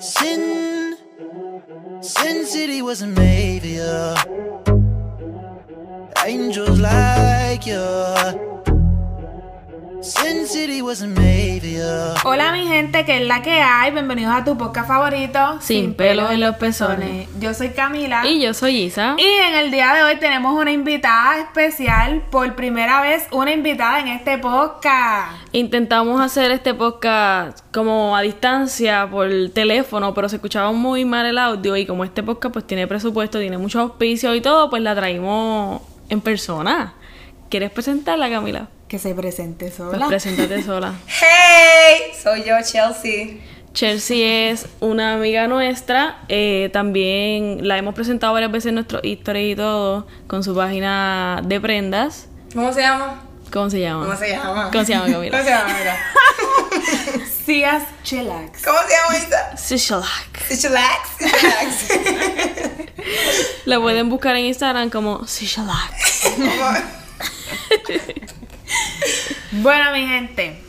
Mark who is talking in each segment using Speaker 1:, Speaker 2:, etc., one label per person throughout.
Speaker 1: Sin, Sin City wasn't made for. Angels like you.
Speaker 2: Hola mi gente, que es la que hay. Bienvenidos a tu podcast favorito.
Speaker 3: Sin pelo en los pezones.
Speaker 2: Yo soy Camila.
Speaker 3: Y yo soy Isa.
Speaker 2: Y en el día de hoy tenemos una invitada especial. Por primera vez, una invitada en este podcast.
Speaker 3: Intentamos hacer este podcast como a distancia por teléfono, pero se escuchaba muy mal el audio. Y como este podcast pues tiene presupuesto, tiene muchos auspicios y todo, pues la traímos en persona. ¿Quieres presentarla, Camila?
Speaker 2: Que se presente
Speaker 3: Pues
Speaker 2: sola.
Speaker 3: preséntate sola.
Speaker 4: Hey, soy yo Chelsea.
Speaker 3: Chelsea es una amiga nuestra. eh, también la hemos presentado varias veces en nuestros historias y todo, con su página de prendas.
Speaker 4: ¿Cómo se llama?
Speaker 3: ¿Cómo se llama?
Speaker 4: ¿Cómo se llama?
Speaker 3: ¿Cómo se llama, Camila?
Speaker 4: ¿Cómo se llama?
Speaker 2: Cias Chillax.
Speaker 4: ¿Cómo se llama Isa?
Speaker 3: Sishalak.
Speaker 4: Chillax. Chillax.
Speaker 3: La pueden buscar en Instagram como Sishalak.
Speaker 2: Bueno, mi gente.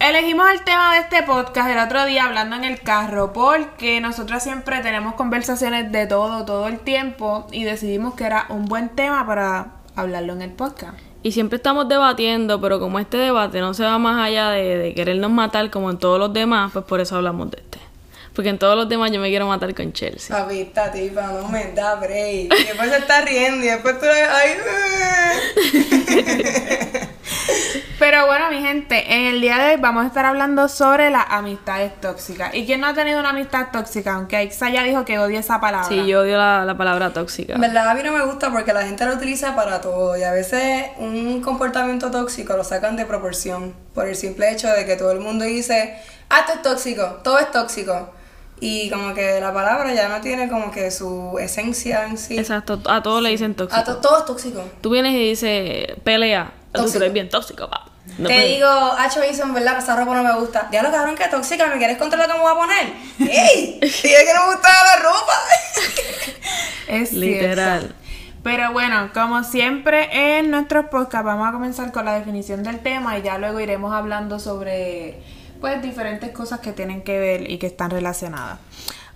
Speaker 2: Elegimos el tema de este podcast el otro día hablando en el carro porque nosotros siempre tenemos conversaciones de todo, todo el tiempo y decidimos que era un buen tema para hablarlo en el podcast.
Speaker 3: Y siempre estamos debatiendo, pero como este debate no se va más allá de, querernos matar como en todos los demás, pues por eso hablamos de. Porque en todos los demás yo me quiero matar con Chelsea.
Speaker 4: Papi, esta tipa no me da break. Y después se está riendo y después tú la ay.
Speaker 2: Pero bueno, mi gente, en el día de hoy vamos a estar hablando sobre las amistades tóxicas. ¿Y quién no ha tenido una amistad tóxica? Aunque Ixa ya dijo que odia esa palabra.
Speaker 3: Sí, yo odio la, la palabra tóxica.
Speaker 4: En verdad a mí no me gusta porque la gente lo utiliza para todo y a veces un comportamiento tóxico lo sacan de proporción por el simple hecho de que todo el mundo dice, ah, esto es tóxico, todo es tóxico. Y como que la palabra ya no tiene como que su esencia en sí.
Speaker 3: Exacto, a todos le dicen tóxico.
Speaker 4: to- todo es tóxico.
Speaker 3: Tú vienes y dices, pelea. Tú
Speaker 4: Tóxico.
Speaker 3: eres bien tóxico, pa. No
Speaker 4: Te
Speaker 3: puedes-
Speaker 4: digo, Hacho hizo en verdad, esa ropa no me gusta. Diablo, cabrón, que tóxica, ¿me quieres contar lo que me voy a poner? ¡Ey! Dije que no me gustaba la ropa.
Speaker 2: Es
Speaker 3: Literal.
Speaker 2: cierto. Pero bueno, como siempre en nuestros podcasts vamos a comenzar con la definición del tema y ya luego iremos hablando sobre pues diferentes cosas que tienen que ver y que están relacionadas.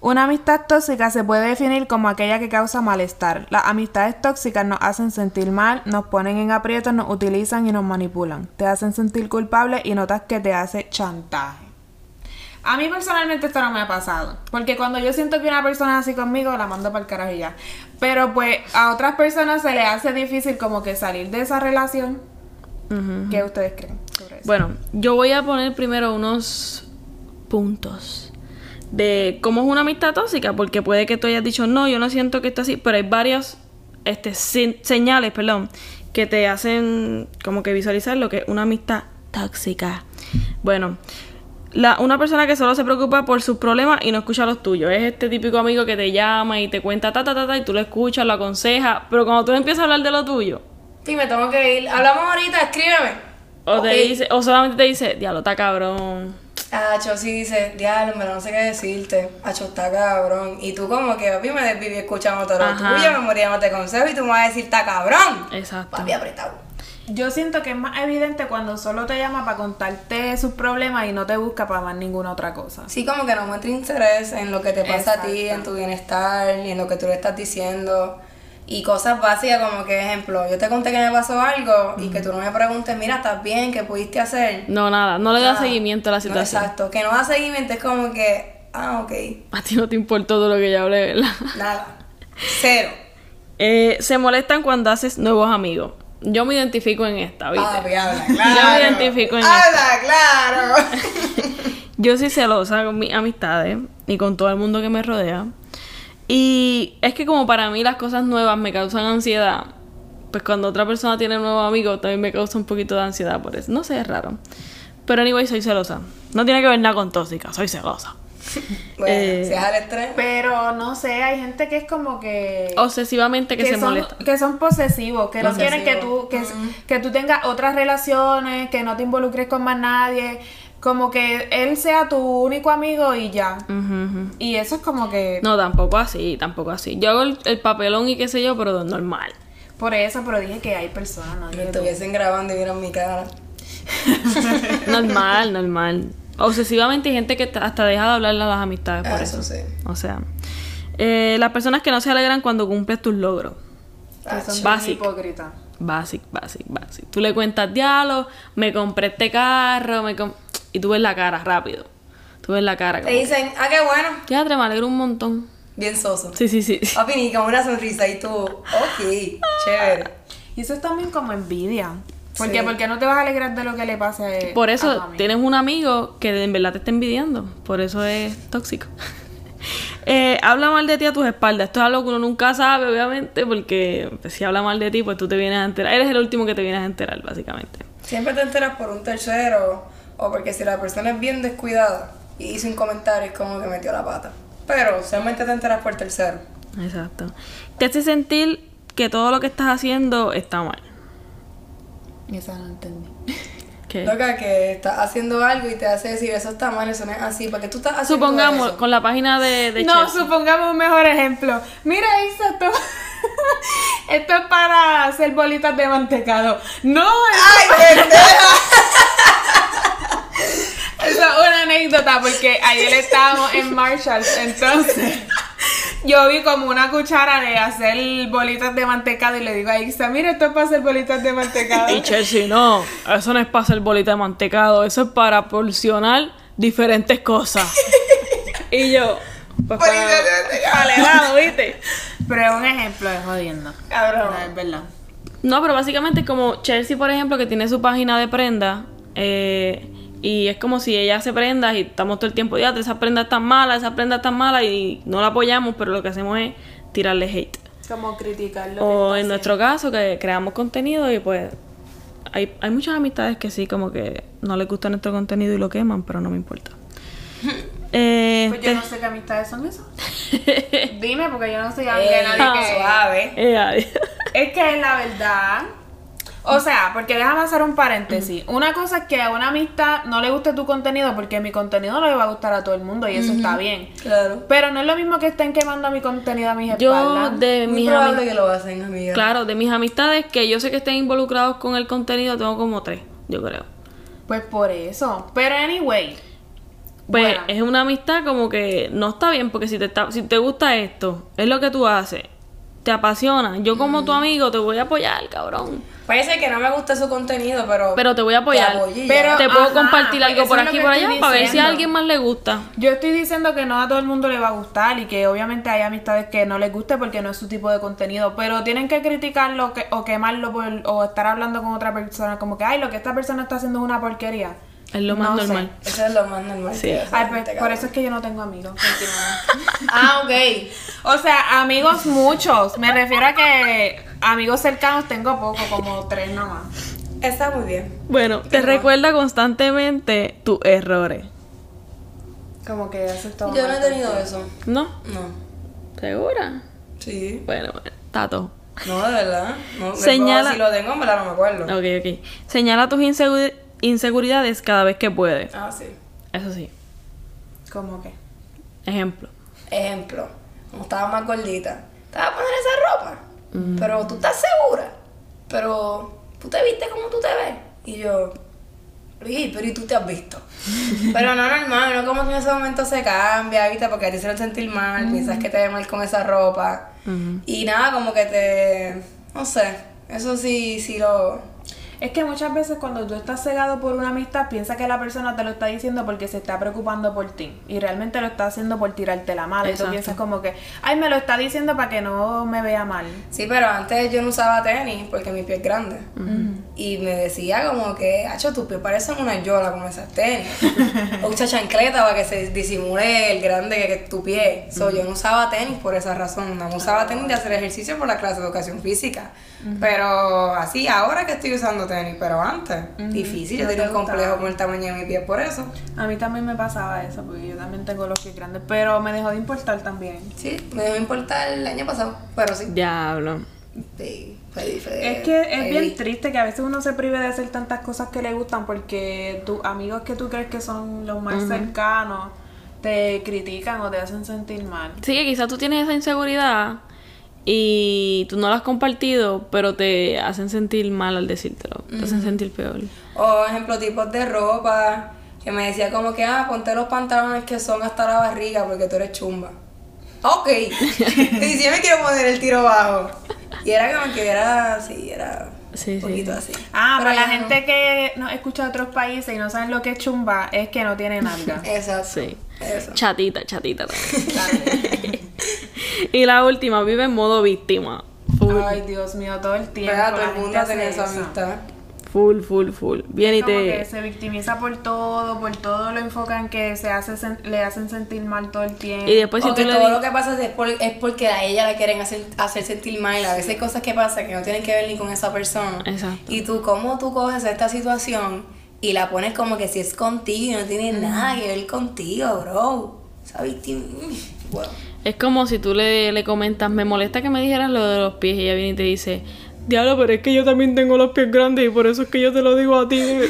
Speaker 2: Una amistad tóxica se puede definir como aquella que causa malestar. Las amistades tóxicas nos hacen sentir mal, nos ponen en aprietos, nos utilizan y nos manipulan. Te hacen sentir culpable y notas que te hace chantaje. A mí personalmente esto no me ha pasado. Porque cuando yo siento que una persona es así conmigo, la mando para el carajo y ya. Pero pues a otras personas se les hace difícil como que salir de esa relación. ¿Qué ustedes creen?
Speaker 3: Bueno, yo voy a poner primero unos puntos de cómo es una amistad tóxica, porque puede que tú hayas dicho, no, yo no siento que está así, pero hay varias este, señales, perdón, que te hacen como que visualizar lo que es una amistad tóxica. Bueno, la, una persona que solo se preocupa por sus problemas y no escucha los tuyos. Es este típico amigo que te llama y te cuenta ta ta ta ta y tú lo escuchas, lo aconsejas, pero cuando tú empiezas a hablar de lo tuyo,
Speaker 4: Sí, me tengo que ir. Hablamos ahorita, escríbeme.
Speaker 3: O te dice, o solamente te dice, diablo, está cabrón.
Speaker 4: Acho sí dice, diablo, pero no sé qué decirte. Acho está cabrón. Y tú como que, papi, me desviví escuchando todo lo tuyo, me moría no te consejo y tú me vas a decir, está cabrón.
Speaker 3: Exacto.
Speaker 4: Papi apretado.
Speaker 2: Yo siento que es más evidente cuando solo te llama para contarte sus problemas y no te busca para más ninguna otra cosa.
Speaker 4: Sí, como que no muestra interés en lo que te pasa a ti, en tu bienestar, ni en lo que tú le estás diciendo. Y cosas básicas como que, ejemplo, yo te conté que me pasó algo y que tú no me preguntes, mira, ¿estás bien? ¿Qué pudiste hacer?
Speaker 3: No, nada, no le da
Speaker 4: Nada.
Speaker 3: seguimiento a la
Speaker 4: No,
Speaker 3: situación.
Speaker 4: exacto, que no da seguimiento es como que, ah, ok,
Speaker 3: a ti no te importó todo lo que yo hablé, ¿verdad?
Speaker 4: nada, cero.
Speaker 3: Eh, se molestan cuando haces nuevos amigos. Yo me identifico en esta, ¿viste?
Speaker 4: Papi, habla
Speaker 3: Yo
Speaker 4: claro.
Speaker 3: me identifico en
Speaker 4: Habla claro.
Speaker 3: Yo soy celosa con mis amistades y con todo el mundo que me rodea. Y es que como para mí las cosas nuevas me causan ansiedad, pues cuando otra persona tiene un nuevo amigo también me causa un poquito de ansiedad por eso. No sé, es raro. Pero anyway, soy celosa. No tiene que ver nada con tóxica, soy celosa.
Speaker 4: Bueno,
Speaker 3: Eh,
Speaker 4: si es al estrés.
Speaker 2: Pero no sé, hay gente que es como que...
Speaker 3: Obsesivamente que, se
Speaker 2: son,
Speaker 3: molesta.
Speaker 2: que son posesivos, que no quieren que tú, que, que tú tengas otras relaciones, que no te involucres con más nadie, como que él sea tu único amigo y ya. Y eso es como que
Speaker 3: No, tampoco así, tampoco así. Yo hago el, el papelón y qué sé yo, pero normal.
Speaker 2: por eso, pero dije que hay personas, ¿no? Tú.
Speaker 4: estuviesen grabando y vieron mi cara.
Speaker 3: Normal, normal. Obsesivamente hay gente que hasta deja de hablarle a las amistades por
Speaker 4: Ah,
Speaker 3: eso.
Speaker 4: eso sí.
Speaker 3: O sea, eh, las personas que no se alegran cuando cumples tus logros.
Speaker 2: Que son
Speaker 3: Basic.
Speaker 2: hipócritas.
Speaker 3: Basic, basic, basic. Tú le cuentas diálogo, me compré este carro, me com- y tú ves la cara rápido. Tú ves la cara
Speaker 4: Te dicen, ah, qué bueno.
Speaker 3: ya te me alegro un montón.
Speaker 4: Bien soso.
Speaker 3: Sí, sí, sí.
Speaker 4: Papi, ni con una sonrisa y tú, ok, chévere.
Speaker 2: Y eso es también como envidia. Porque,
Speaker 4: Sí.
Speaker 2: ¿por qué no te vas a alegrar de lo que le pase
Speaker 3: Por
Speaker 2: a tu
Speaker 3: eso tienes un amigo que en verdad te está envidiando. Por eso es tóxico. Eh, habla mal de ti a tus espaldas. Esto es algo que uno nunca sabe, obviamente, porque pues, si habla mal de ti, pues tú te vienes a enterar. Eres el último que te vienes a enterar, básicamente.
Speaker 4: Siempre te enteras por un tercero o porque si la persona es bien descuidada y hizo un comentario es como que metió la pata. Pero solamente te enteras por tercero.
Speaker 3: Exacto. Te hace sentir que todo lo que estás haciendo está mal.
Speaker 2: Esa no entendí.
Speaker 3: ¿Qué?
Speaker 4: Loca, que estás haciendo algo y te hace decir eso está mal, eso no es así, porque tú estás haciendo
Speaker 3: Supongamos,
Speaker 4: eso?
Speaker 3: con la página de, de
Speaker 2: No,
Speaker 3: Chelsea.
Speaker 2: supongamos un mejor ejemplo. Mira, Isa, esto, esto es para hacer bolitas de mantecado. No, eso,
Speaker 4: ¡Ay, pendeja!
Speaker 2: anécdota porque ayer estábamos en Marshalls, entonces yo vi como una cuchara de hacer bolitas de mantecado y le digo a Isa, mira, esto es para hacer bolitas de mantecado.
Speaker 3: Y Chelsea, no, eso no es para hacer bolita de mantecado, eso es para porcionar diferentes cosas. y yo, pues para,
Speaker 4: Bolita de mantecado.
Speaker 3: para ¿viste?
Speaker 2: Pero es un ejemplo de jodiendo.
Speaker 4: Cabrón.
Speaker 2: No, es verdad.
Speaker 3: No, pero básicamente como Chelsea, por ejemplo, que tiene su página de prenda. eh, y es como si ella hace prendas y estamos todo el tiempo, ya, esa prenda está mala, esa prenda está mala y no la apoyamos, pero lo que hacemos es tirarle hate.
Speaker 2: Como criticarlo.
Speaker 3: O en nuestro caso, que creamos contenido y pues hay, hay muchas amistades que sí, como que no les gusta nuestro contenido y lo queman, pero no me importa. Eh,
Speaker 2: Pues yo
Speaker 3: te-
Speaker 2: no sé qué amistades son esas. Dime, porque yo no soy amiga de nadie que...
Speaker 4: suave.
Speaker 3: Eh.
Speaker 2: Es que la verdad... O sea, porque déjame hacer un paréntesis. Una cosa es que a una amistad no le guste tu contenido porque mi contenido no le va a gustar a todo el mundo y eso está bien.
Speaker 4: Claro.
Speaker 2: Pero no es lo mismo que estén quemando mi contenido a mis
Speaker 3: Yo
Speaker 2: espaldas.
Speaker 3: de
Speaker 4: Muy
Speaker 3: mis
Speaker 4: probable que lo hacen, amiga.
Speaker 3: Claro, de mis amistades que yo sé que estén involucrados con el contenido, tengo como tres, yo creo.
Speaker 2: Pues por eso. Pero anyway.
Speaker 3: Pues
Speaker 2: Bueno.
Speaker 3: es una amistad como que no está bien, porque si te, está, si te gusta esto, es lo que tú haces, te apasiona. Yo como tu amigo te voy a apoyar, cabrón.
Speaker 4: Parece que no me gusta su contenido, pero.
Speaker 3: Pero te voy a apoyar.
Speaker 2: Pero-
Speaker 3: te puedo
Speaker 2: ajá,
Speaker 3: compartir algo por aquí y por allá para ver si a alguien más le gusta.
Speaker 2: Yo estoy diciendo que no a todo el mundo le va a gustar y que obviamente hay amistades que no les guste porque no es su tipo de contenido, pero tienen que criticarlo que, o quemarlo por- o estar hablando con otra persona como que, ay, lo que esta persona está haciendo es una porquería.
Speaker 3: Es lo más
Speaker 2: No sé.
Speaker 3: normal.
Speaker 4: Eso es lo más normal.
Speaker 3: Sí.
Speaker 2: Ay, pues, por eso es que yo no tengo amigos.
Speaker 4: Ah, ok.
Speaker 2: o sea, amigos muchos. Me refiero a que amigos cercanos tengo poco, como tres nomás.
Speaker 4: Está muy bien.
Speaker 3: Bueno, te recuerda constantemente tus errores.
Speaker 2: Como que eso es todo.
Speaker 4: Yo no he tenido eso.
Speaker 3: ¿No?
Speaker 4: No.
Speaker 3: ¿Segura?
Speaker 4: Sí.
Speaker 3: Bueno, bueno, Tato.
Speaker 4: No, de verdad. No,
Speaker 3: Señala-
Speaker 4: puedo- Si lo tengo, me la no me acuerdo.
Speaker 3: Ok, ok. Señala tus insegu- inseguridades cada vez que puedes.
Speaker 4: Ah, sí.
Speaker 3: Eso sí.
Speaker 2: Como que.
Speaker 3: Ejemplo.
Speaker 4: Ejemplo. Como estaba más gordita. Te vas a poner esa ropa. Pero tú estás segura. Pero tú te viste como tú te ves. Y yo. "Luis, pero ¿y tú te has visto? pero no normal, no como que en ese momento se cambia, ¿viste? Porque a ti se lo sentir mal, piensas que te ve mal con esa ropa. Y nada, como que te. No sé. Eso sí, sí lo.
Speaker 2: Es que muchas veces cuando tú estás cegado por una amistad, piensa que la persona te lo está diciendo porque se está preocupando por ti. Y realmente lo está haciendo por tirarte la mala. Y tú
Speaker 3: Exacto.
Speaker 2: piensas como que, ay, me lo está diciendo para que no me vea mal.
Speaker 4: Sí, pero antes yo no usaba tenis porque mi pie es grande. Y me decía como que, hacho, tus pies parecen una yola con esas tenis. o usa chancleta para que se disimule el grande que es tu pie. So, yo no usaba tenis por esa razón. No usaba tenis de hacer ejercicio por la clase de educación física. Pero así, ahora que estoy usando tenis, pero antes, difícil. Yo
Speaker 2: No
Speaker 4: tenía
Speaker 2: te
Speaker 4: un complejo con el tamaño de mi pie por eso.
Speaker 2: A mí también me pasaba eso, porque yo también tengo los pies grandes. Pero me dejó de importar también.
Speaker 4: Sí, me dejó importar el año pasado, pero sí.
Speaker 3: Diablo.
Speaker 4: Sí, fue diferente.
Speaker 2: Es que es bien triste que a veces uno se prive de hacer tantas cosas que le gustan porque tus amigos que tú crees que son los más cercanos te critican o te hacen sentir mal.
Speaker 3: Sí, que quizás tú tienes esa inseguridad y tú no la has compartido, pero te hacen sentir mal al decírtelo. Te hacen sentir peor.
Speaker 4: O ejemplo, tipos de ropa. que me decía como que, ah, ponte los pantalones que son hasta la barriga porque tú eres chumba. Ok. y si yo me quiero poner el tiro bajo. Y era como que era así, era
Speaker 3: Sí,
Speaker 4: un
Speaker 3: sí.
Speaker 4: poquito así.
Speaker 2: Ah,
Speaker 4: Pero
Speaker 2: para la
Speaker 4: no.
Speaker 2: gente que no escucha de otros países y no saben lo que es chumba, es que no tiene nalga.
Speaker 4: Exacto.
Speaker 3: Sí.
Speaker 4: Eso.
Speaker 3: Chatita, chatita también. y la última, vive en modo víctima. Full,
Speaker 2: Ay, Dios mío, todo el tiempo.
Speaker 4: ¿Verdad? Todo el mundo tiene esa amistad.
Speaker 3: full, full, full. Viene y
Speaker 2: Como que
Speaker 3: te...
Speaker 2: se victimiza por todo, por todo lo enfocan que se hace sen- le hacen sentir mal todo el tiempo.
Speaker 3: Y después si
Speaker 4: o
Speaker 3: tú
Speaker 4: que
Speaker 3: le
Speaker 4: todo lo que pasa es, por- es porque a ella la quieren hacer, hacer sentir mal. A veces hay cosas que pasan que no tienen que ver ni con esa persona.
Speaker 3: Exacto.
Speaker 4: Y tú, ¿cómo tú coges esta situación y la pones como que si es contigo y no tiene nada que ver contigo, bro? Esa víctima. Bueno.
Speaker 3: Es como si tú le, le comentas, me molesta que me dijeras lo de los pies y ella viene y te dice, diablo, pero es que yo también tengo los pies grandes y por eso es que yo te lo digo a ti.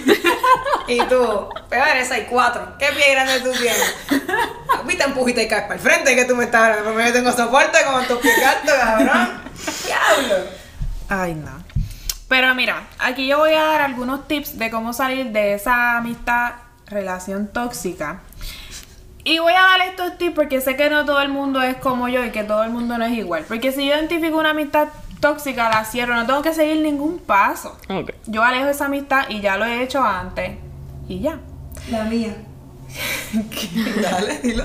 Speaker 4: Y tú, pero eres 6'4". ¿Qué pie grande tú tienes? A mí te empujiste y caes para el frente que tú me estás hablando. Porque yo tengo soporte con tus pies altos, cabrón. Diablo.
Speaker 2: Ay, no. Pero mira, aquí yo voy a dar algunos tips de cómo salir de esa amistad, relación tóxica. Y voy a dar estos tips porque sé que no todo el mundo es como yo y que todo el mundo no es igual. Porque si yo identifico una amistad tóxica, la cierro, no tengo que seguir ningún paso.
Speaker 3: ok.
Speaker 2: Yo alejo esa amistad y ya lo he hecho antes. Y ya.
Speaker 4: La mía. Dale, dilo.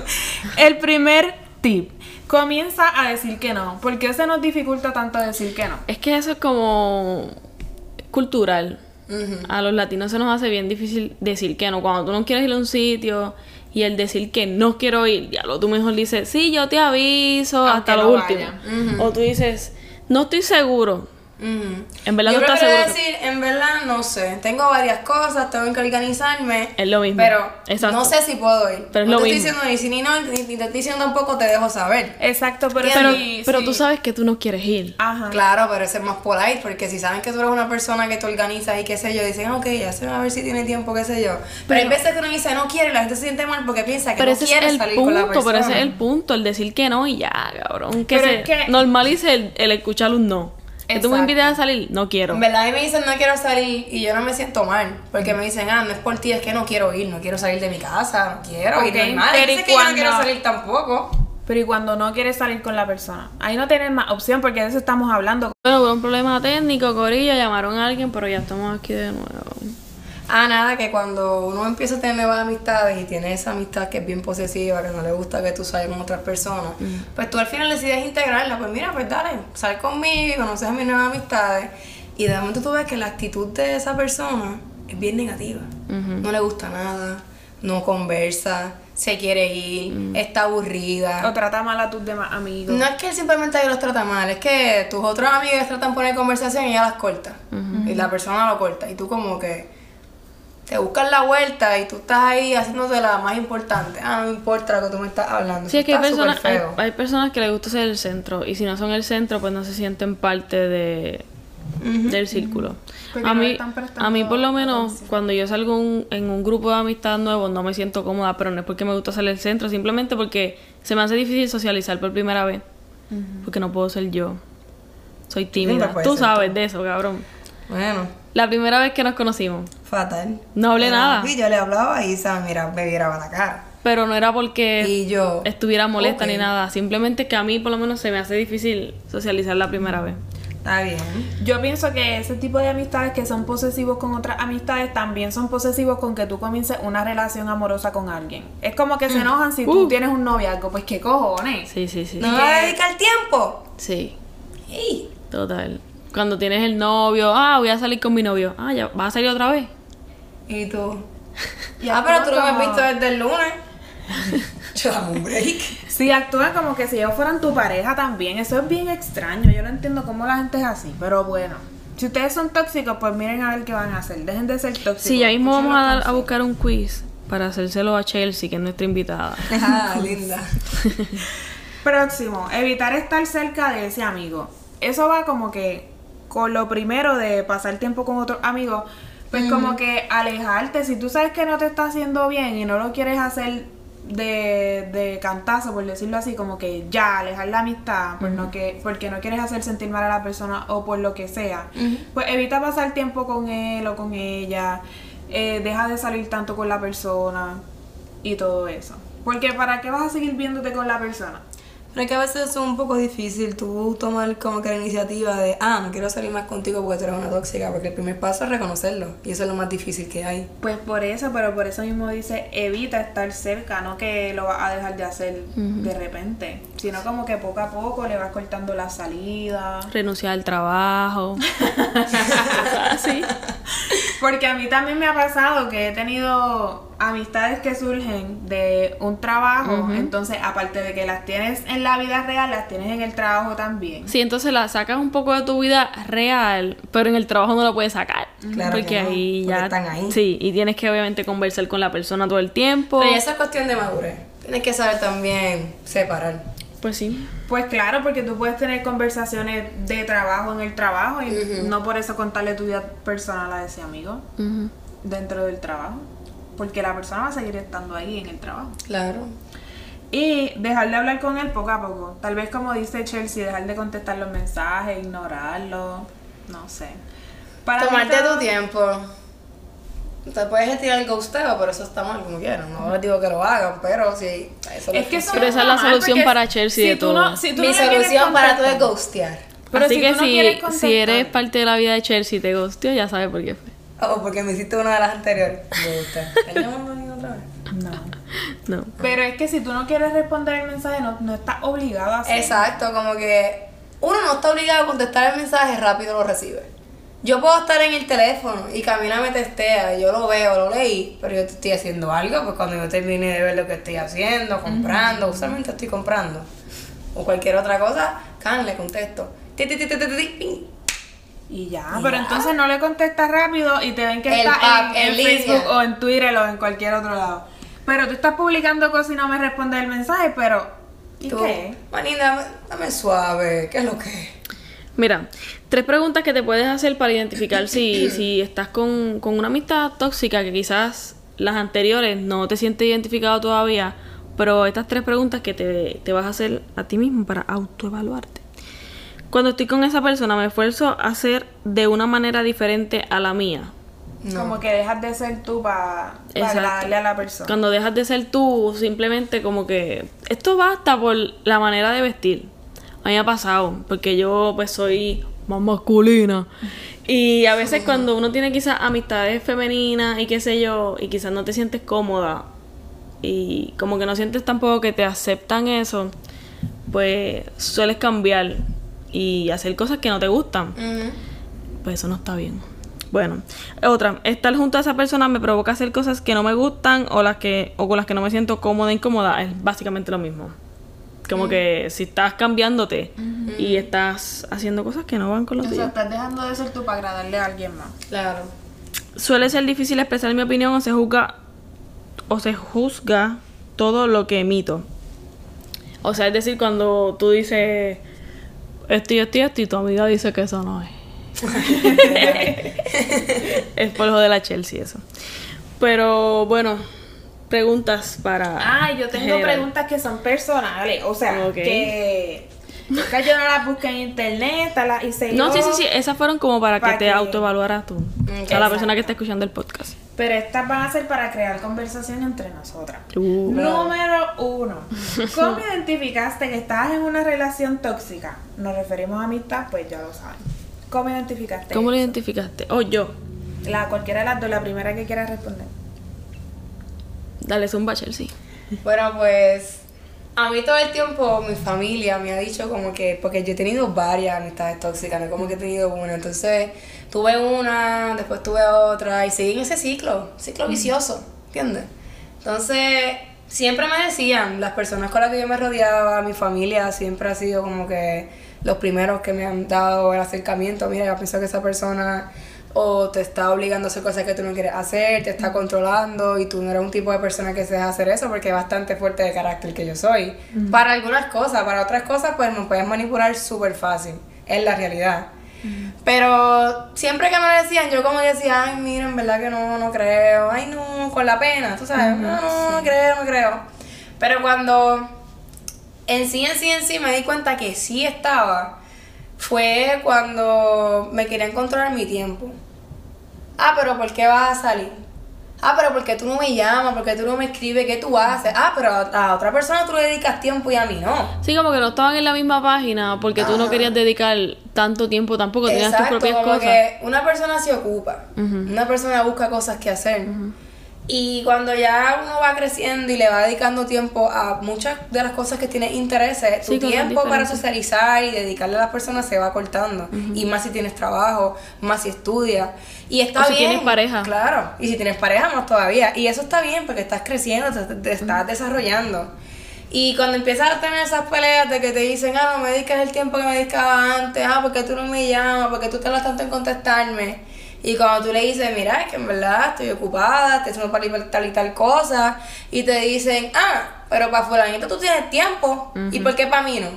Speaker 2: El primer tip. Comienza a decir que no. ¿Por qué se nos dificulta tanto decir que no?
Speaker 3: Es que eso es como cultural. A los latinos se nos hace bien difícil decir que no. Cuando tú no quieres ir a un sitio y el decir que no quiero ir, ya lo tú mejor dices, sí, yo te aviso
Speaker 2: Aunque
Speaker 3: hasta
Speaker 2: no
Speaker 3: lo último. O tú dices, no estoy seguro. En verdad
Speaker 4: Yo
Speaker 3: tú estás seguro. que-
Speaker 4: decir, en verdad, no sé. Tengo varias cosas, tengo que organizarme.
Speaker 3: Es lo mismo.
Speaker 4: Pero
Speaker 3: Exacto.
Speaker 4: no sé si puedo ir.
Speaker 3: Pero es
Speaker 4: no
Speaker 3: lo
Speaker 4: te
Speaker 3: mismo.
Speaker 4: estoy diciendo ni si ni no, ni, ni te estoy diciendo tampoco, te dejo saber.
Speaker 2: Exacto, pero,
Speaker 3: Pero,
Speaker 2: sí,
Speaker 3: pero
Speaker 2: sí.
Speaker 3: tú sabes que tú no quieres ir.
Speaker 2: Ajá.
Speaker 4: Claro, pero ese es más polite, porque si saben que tú eres una persona que te organizas y qué sé yo, dicen, ok, ya se va a ver si tiene tiempo, qué sé yo. Pero, hay veces que uno dice no quiere y la gente se siente mal porque piensa que
Speaker 3: Pero
Speaker 4: no
Speaker 3: ese es
Speaker 4: quiere
Speaker 3: el
Speaker 4: salir con la
Speaker 3: punto,
Speaker 4: persona.
Speaker 3: pero ese es el punto, el decir que no y ya, cabrón. Que
Speaker 2: Pero
Speaker 3: se
Speaker 2: es que-
Speaker 3: normalice el, el escuchar un no. Que tú me
Speaker 2: Exacto.
Speaker 3: invites a salir, no quiero.
Speaker 4: En verdad a mí me dicen no quiero salir y yo no me siento mal, porque me dicen, ah, no es por ti, es que no quiero ir, no quiero salir de mi casa, no quiero. Normal,
Speaker 2: pero ¿y
Speaker 4: que yo no
Speaker 2: cuando-
Speaker 4: quiero salir tampoco.
Speaker 2: Pero y cuando no quieres salir con la persona, ahí no tienes más opción porque de eso estamos hablando.
Speaker 3: Bueno, hubo un problema técnico, Corilla, llamaron a alguien, pero ya estamos aquí de nuevo.
Speaker 4: Ah, nada, que cuando uno empieza a tener nuevas amistades y tiene esa amistad que es bien posesiva, que no le gusta que tú salgas con otras personas, pues tú al final decides integrarla. Pues mira, pues dale, sal conmigo y conoces a mis nuevas amistades. Y de momento tú ves que la actitud de esa persona es bien negativa. No le gusta nada, no conversa, se quiere ir, está aburrida.
Speaker 2: O trata mal a tus demás amigos.
Speaker 4: No es que simplemente los trata mal, es que tus otros amigos tratan de poner conversación y ella las corta. Y la persona lo corta. Y tú como que te buscas la vuelta y tú estás ahí haciéndote la más importante. Ah, no importa lo que tú me estás hablando.
Speaker 3: Sí, es que hay personas, hay, hay personas que les gusta ser el centro y si no son el centro, pues no se sienten parte de, del círculo.
Speaker 2: Porque
Speaker 3: A
Speaker 2: no
Speaker 3: mí, a mí por lo menos
Speaker 2: atención.
Speaker 3: cuando yo salgo un- en un grupo de amistad nuevo no me siento cómoda, pero no es porque me gusta ser el centro, simplemente porque se me hace difícil socializar por primera vez, porque no puedo ser yo. Soy tímida. Tú sabes de eso, cabrón.
Speaker 4: Bueno,
Speaker 3: La primera vez que nos conocimos,
Speaker 4: fatal.
Speaker 3: No hablé nada.
Speaker 4: Y yo le hablaba y Isa, mira, me viraba la cara.
Speaker 3: pero no era porque
Speaker 4: Y yo.
Speaker 3: estuviera molesta ni nada, simplemente que a mí por lo menos se me hace difícil socializar la primera vez.
Speaker 4: Está bien.
Speaker 2: Yo pienso que ese tipo de amistades que son posesivos con otras amistades también son posesivos con que tú comiences una relación amorosa con alguien. Es como que se enojan si tú
Speaker 3: Uh.
Speaker 2: tienes un noviazgo, pues qué cojones.
Speaker 3: Sí, sí, sí.
Speaker 4: ¿No me va a dedicar tiempo?
Speaker 3: Sí,
Speaker 4: Ey.
Speaker 3: total. Cuando tienes el novio, ah, voy a salir con mi novio. Ah, ya, ¿vas a salir otra vez?
Speaker 4: ¿Y tú?
Speaker 2: Y
Speaker 4: ah, pero tú no me has visto desde el lunes. Yo dame un break.
Speaker 2: Sí, actúan como que si ellos fueran tu pareja también. Eso es bien extraño. Yo no entiendo cómo la gente es así. Pero bueno, si ustedes son tóxicos, pues miren a ver qué van a hacer. Dejen de ser tóxicos.
Speaker 3: Sí, ya mismo vamos a, dar, a buscar un quiz para hacérselo a Chelsea, que es nuestra invitada.
Speaker 4: Ah, linda.
Speaker 2: Próximo, evitar estar cerca de ese amigo. Eso va como que con lo primero de pasar tiempo con otros amigos, pues como que alejarte. Si tú sabes que no te está haciendo bien y no lo quieres hacer de, de cantazo, por decirlo así, como que ya, alejar la amistad, por no que, porque no quieres hacer sentir mal a la persona o por lo que sea, pues evita pasar tiempo con él o con ella. eh, deja de salir tanto con la persona y todo eso. Porque ¿para qué vas a seguir viéndote con la persona?
Speaker 4: Pero es que a veces es un poco difícil tú tomar como que la iniciativa de, ah, no quiero salir más contigo porque tú eres una tóxica, porque el primer paso es reconocerlo y eso es lo más difícil que hay.
Speaker 2: Pues por eso, pero por eso mismo dice, evita estar cerca, no que lo vas a dejar de hacer de repente, sino como que poco a poco le vas cortando la salida.
Speaker 3: Renunciar al trabajo. Así.
Speaker 2: Porque a mí también me ha pasado que he tenido amistades que surgen de un trabajo, entonces aparte de que las tienes en la vida real, las tienes en el trabajo también.
Speaker 3: Sí, entonces la sacas un poco de tu vida real, pero en el trabajo no la puedes sacar.
Speaker 4: Claro
Speaker 3: porque
Speaker 4: que no,
Speaker 3: ahí
Speaker 4: porque
Speaker 3: ya.
Speaker 4: están ahí.
Speaker 3: Sí, y tienes que obviamente conversar con la persona todo el tiempo.
Speaker 4: Pero eso es cuestión de madurez. Tienes que saber también separar.
Speaker 3: Pues sí.
Speaker 2: Pues claro, porque tú puedes tener conversaciones de trabajo en el trabajo y no por eso contarle tu vida personal a ese amigo dentro del trabajo. Porque la persona va a seguir estando ahí en el trabajo.
Speaker 4: Claro.
Speaker 2: Y dejar de hablar con él poco a poco. Tal vez como dice Chelsea, dejar de contestar los mensajes, ignorarlo, no sé. Para
Speaker 4: Tomarte
Speaker 2: todo-
Speaker 4: tu tiempo. Te puedes retirar el ghosteo, pero eso está mal como quieran. No les digo que lo hagan, pero sí, eso
Speaker 2: Es que eso
Speaker 3: Pero esa es la solución para Chelsea de
Speaker 2: tú
Speaker 3: todo.
Speaker 2: no- si tú
Speaker 4: Mi
Speaker 2: no
Speaker 4: solución para todo es ghostear.
Speaker 2: Pero
Speaker 3: Así
Speaker 2: si
Speaker 3: que
Speaker 2: tú no
Speaker 3: si, si eres parte de la vida de Chelsea y te gustió, ya sabes por qué fue.
Speaker 4: Oh, porque me hiciste una de las anteriores. Me gusta. ¿Están llamando a mí otra vez?
Speaker 2: No.
Speaker 3: No.
Speaker 2: Pero es que si tú no quieres responder el mensaje, no, no estás obligado a hacerlo.
Speaker 4: Exacto, como que uno no está obligado a contestar el mensaje, rápido lo recibe. Yo puedo estar en el teléfono y Camila me testea, y yo lo veo, lo leí, pero yo te estoy haciendo algo, pues cuando yo termine de ver lo que estoy haciendo, comprando, usualmente estoy comprando, o cualquier otra cosa, can, le contesto. Ti, ti, ti, ti, ti, ti, ping.
Speaker 2: Y ya,
Speaker 4: Y
Speaker 2: pero
Speaker 4: ya.
Speaker 2: entonces no le contestas rápido y te ven que
Speaker 4: El
Speaker 2: estás
Speaker 4: app,
Speaker 2: en. Facebook o en Twitter o en cualquier otro lado. Pero tú estás publicando cosas y no me respondes el mensaje, pero ¿y
Speaker 4: Tú,
Speaker 2: qué?
Speaker 4: Manita, dame, dame suave, ¿qué es lo que?
Speaker 3: Mira, tres preguntas que te puedes hacer para identificar si, si estás con, con una amistad tóxica que quizás las anteriores no te sientes identificado todavía, pero estas tres preguntas que te, te vas a hacer a ti mismo para autoevaluarte. Cuando estoy con esa persona me esfuerzo a ser de una manera diferente a la mía.
Speaker 4: No.
Speaker 2: Como que dejas de ser tú para
Speaker 3: Exacto.
Speaker 2: agradarle a la persona.
Speaker 3: Cuando dejas de ser tú, simplemente como que esto basta por la manera de vestir. A mí me ha pasado, porque yo pues soy más masculina. Y a veces cuando uno tiene quizás amistades femeninas y qué sé yo, y quizás no te sientes cómoda y como que no sientes tampoco que te aceptan eso, pues sueles cambiar y hacer cosas que no te gustan pues eso no está bien. Bueno, otra, estar junto a esa persona me provoca hacer cosas que no me gustan o las que o con las que no me siento cómoda, incómoda, es básicamente lo mismo. Como que si estás cambiándote y estás haciendo cosas que no van con los
Speaker 2: O sea,
Speaker 3: tuyos.
Speaker 2: estás dejando de ser tú para agradarle a alguien más.
Speaker 4: Claro.
Speaker 3: Suele ser difícil expresar mi opinión o se juzga o se juzga todo lo que emito. O sea, es decir, cuando tú dices esto y esto y esto y tu amiga dice que eso no es. es por lo de la Chelsea eso. Pero bueno, preguntas para.
Speaker 2: Ah, yo tengo
Speaker 3: general.
Speaker 2: preguntas que son personales. O sea, que, que yo no las busqué en internet, las hice
Speaker 3: No,
Speaker 2: yo.
Speaker 3: sí, sí, sí, esas fueron como para que te autoevaluaras tú. a la
Speaker 2: exacto.
Speaker 3: persona que está escuchando el podcast.
Speaker 2: Pero estas van a ser para crear conversación entre nosotras.
Speaker 3: Uh.
Speaker 2: Número uno. ¿Cómo identificaste que estabas en una relación tóxica? Nos referimos a amistad, pues ya lo saben. ¿Cómo identificaste?
Speaker 3: ¿Cómo lo
Speaker 2: eso?
Speaker 3: identificaste? Oh, yo.
Speaker 2: La cualquiera de las dos, la primera que quieras responder.
Speaker 3: Dale zumba, Chelsea.
Speaker 4: Bueno, pues a mí todo el tiempo mi familia me ha dicho como que, porque yo he tenido varias amistades tóxicas, no como que he tenido una, entonces tuve una, después tuve otra y seguí en ese ciclo, ciclo vicioso, ¿entiendes? Entonces siempre me decían, las personas con las que yo me rodeaba, mi familia siempre ha sido como que los primeros que me han dado el acercamiento, mira, yo pienso que esa persona o te está obligando a hacer cosas que tú no quieres hacer, te está controlando y tú no eres un tipo de persona que se deja hacer eso porque es bastante fuerte de carácter que yo soy. Para algunas cosas, para otras cosas pues me puedes manipular súper fácil, es la realidad. Pero siempre que me lo decían, yo como decía, ay, mira, en verdad que no, no creo, ay, no, con la pena, tú sabes, no, no, no creo, no creo. Pero cuando en sí, en sí, en sí me di cuenta que sí estaba, fue cuando me querían controlar mi tiempo. Ah, pero ¿por qué vas a salir? Ah, pero ¿por qué tú no me llamas? ¿Por qué tú no me escribes? ¿Qué tú haces? Ah, pero a otra persona tú le dedicas tiempo y a mí no.
Speaker 3: Sí, como que no estaban en la misma página porque tú no querías dedicar tanto tiempo tampoco, tenías tus propias
Speaker 4: como
Speaker 3: cosas.
Speaker 4: que una persona se ocupa, una persona busca cosas que hacer. Y cuando ya uno va creciendo y le va dedicando tiempo a muchas de las cosas que tiene intereses, tu
Speaker 3: Sí, cosas
Speaker 4: tiempo para socializar y dedicarle a las personas se va cortando. Y más si tienes trabajo, más si estudias. Y está
Speaker 3: O si
Speaker 4: bien.
Speaker 3: tienes pareja.
Speaker 4: Claro. Y si tienes pareja, más todavía. Y eso está bien porque estás creciendo, te, te estás desarrollando. Y cuando empiezas a tener esas peleas de que te dicen, ah, no me dedicas el tiempo que me dedicaba antes, ah, porque tú no me llamas, porque tú tardas tanto en contestarme. Y cuando tú le dices, mira, es que en verdad estoy ocupada, estoy haciendo para tal y tal cosa, y te dicen, ah, pero para fulanito tú tienes tiempo, ¿y por qué para mí no?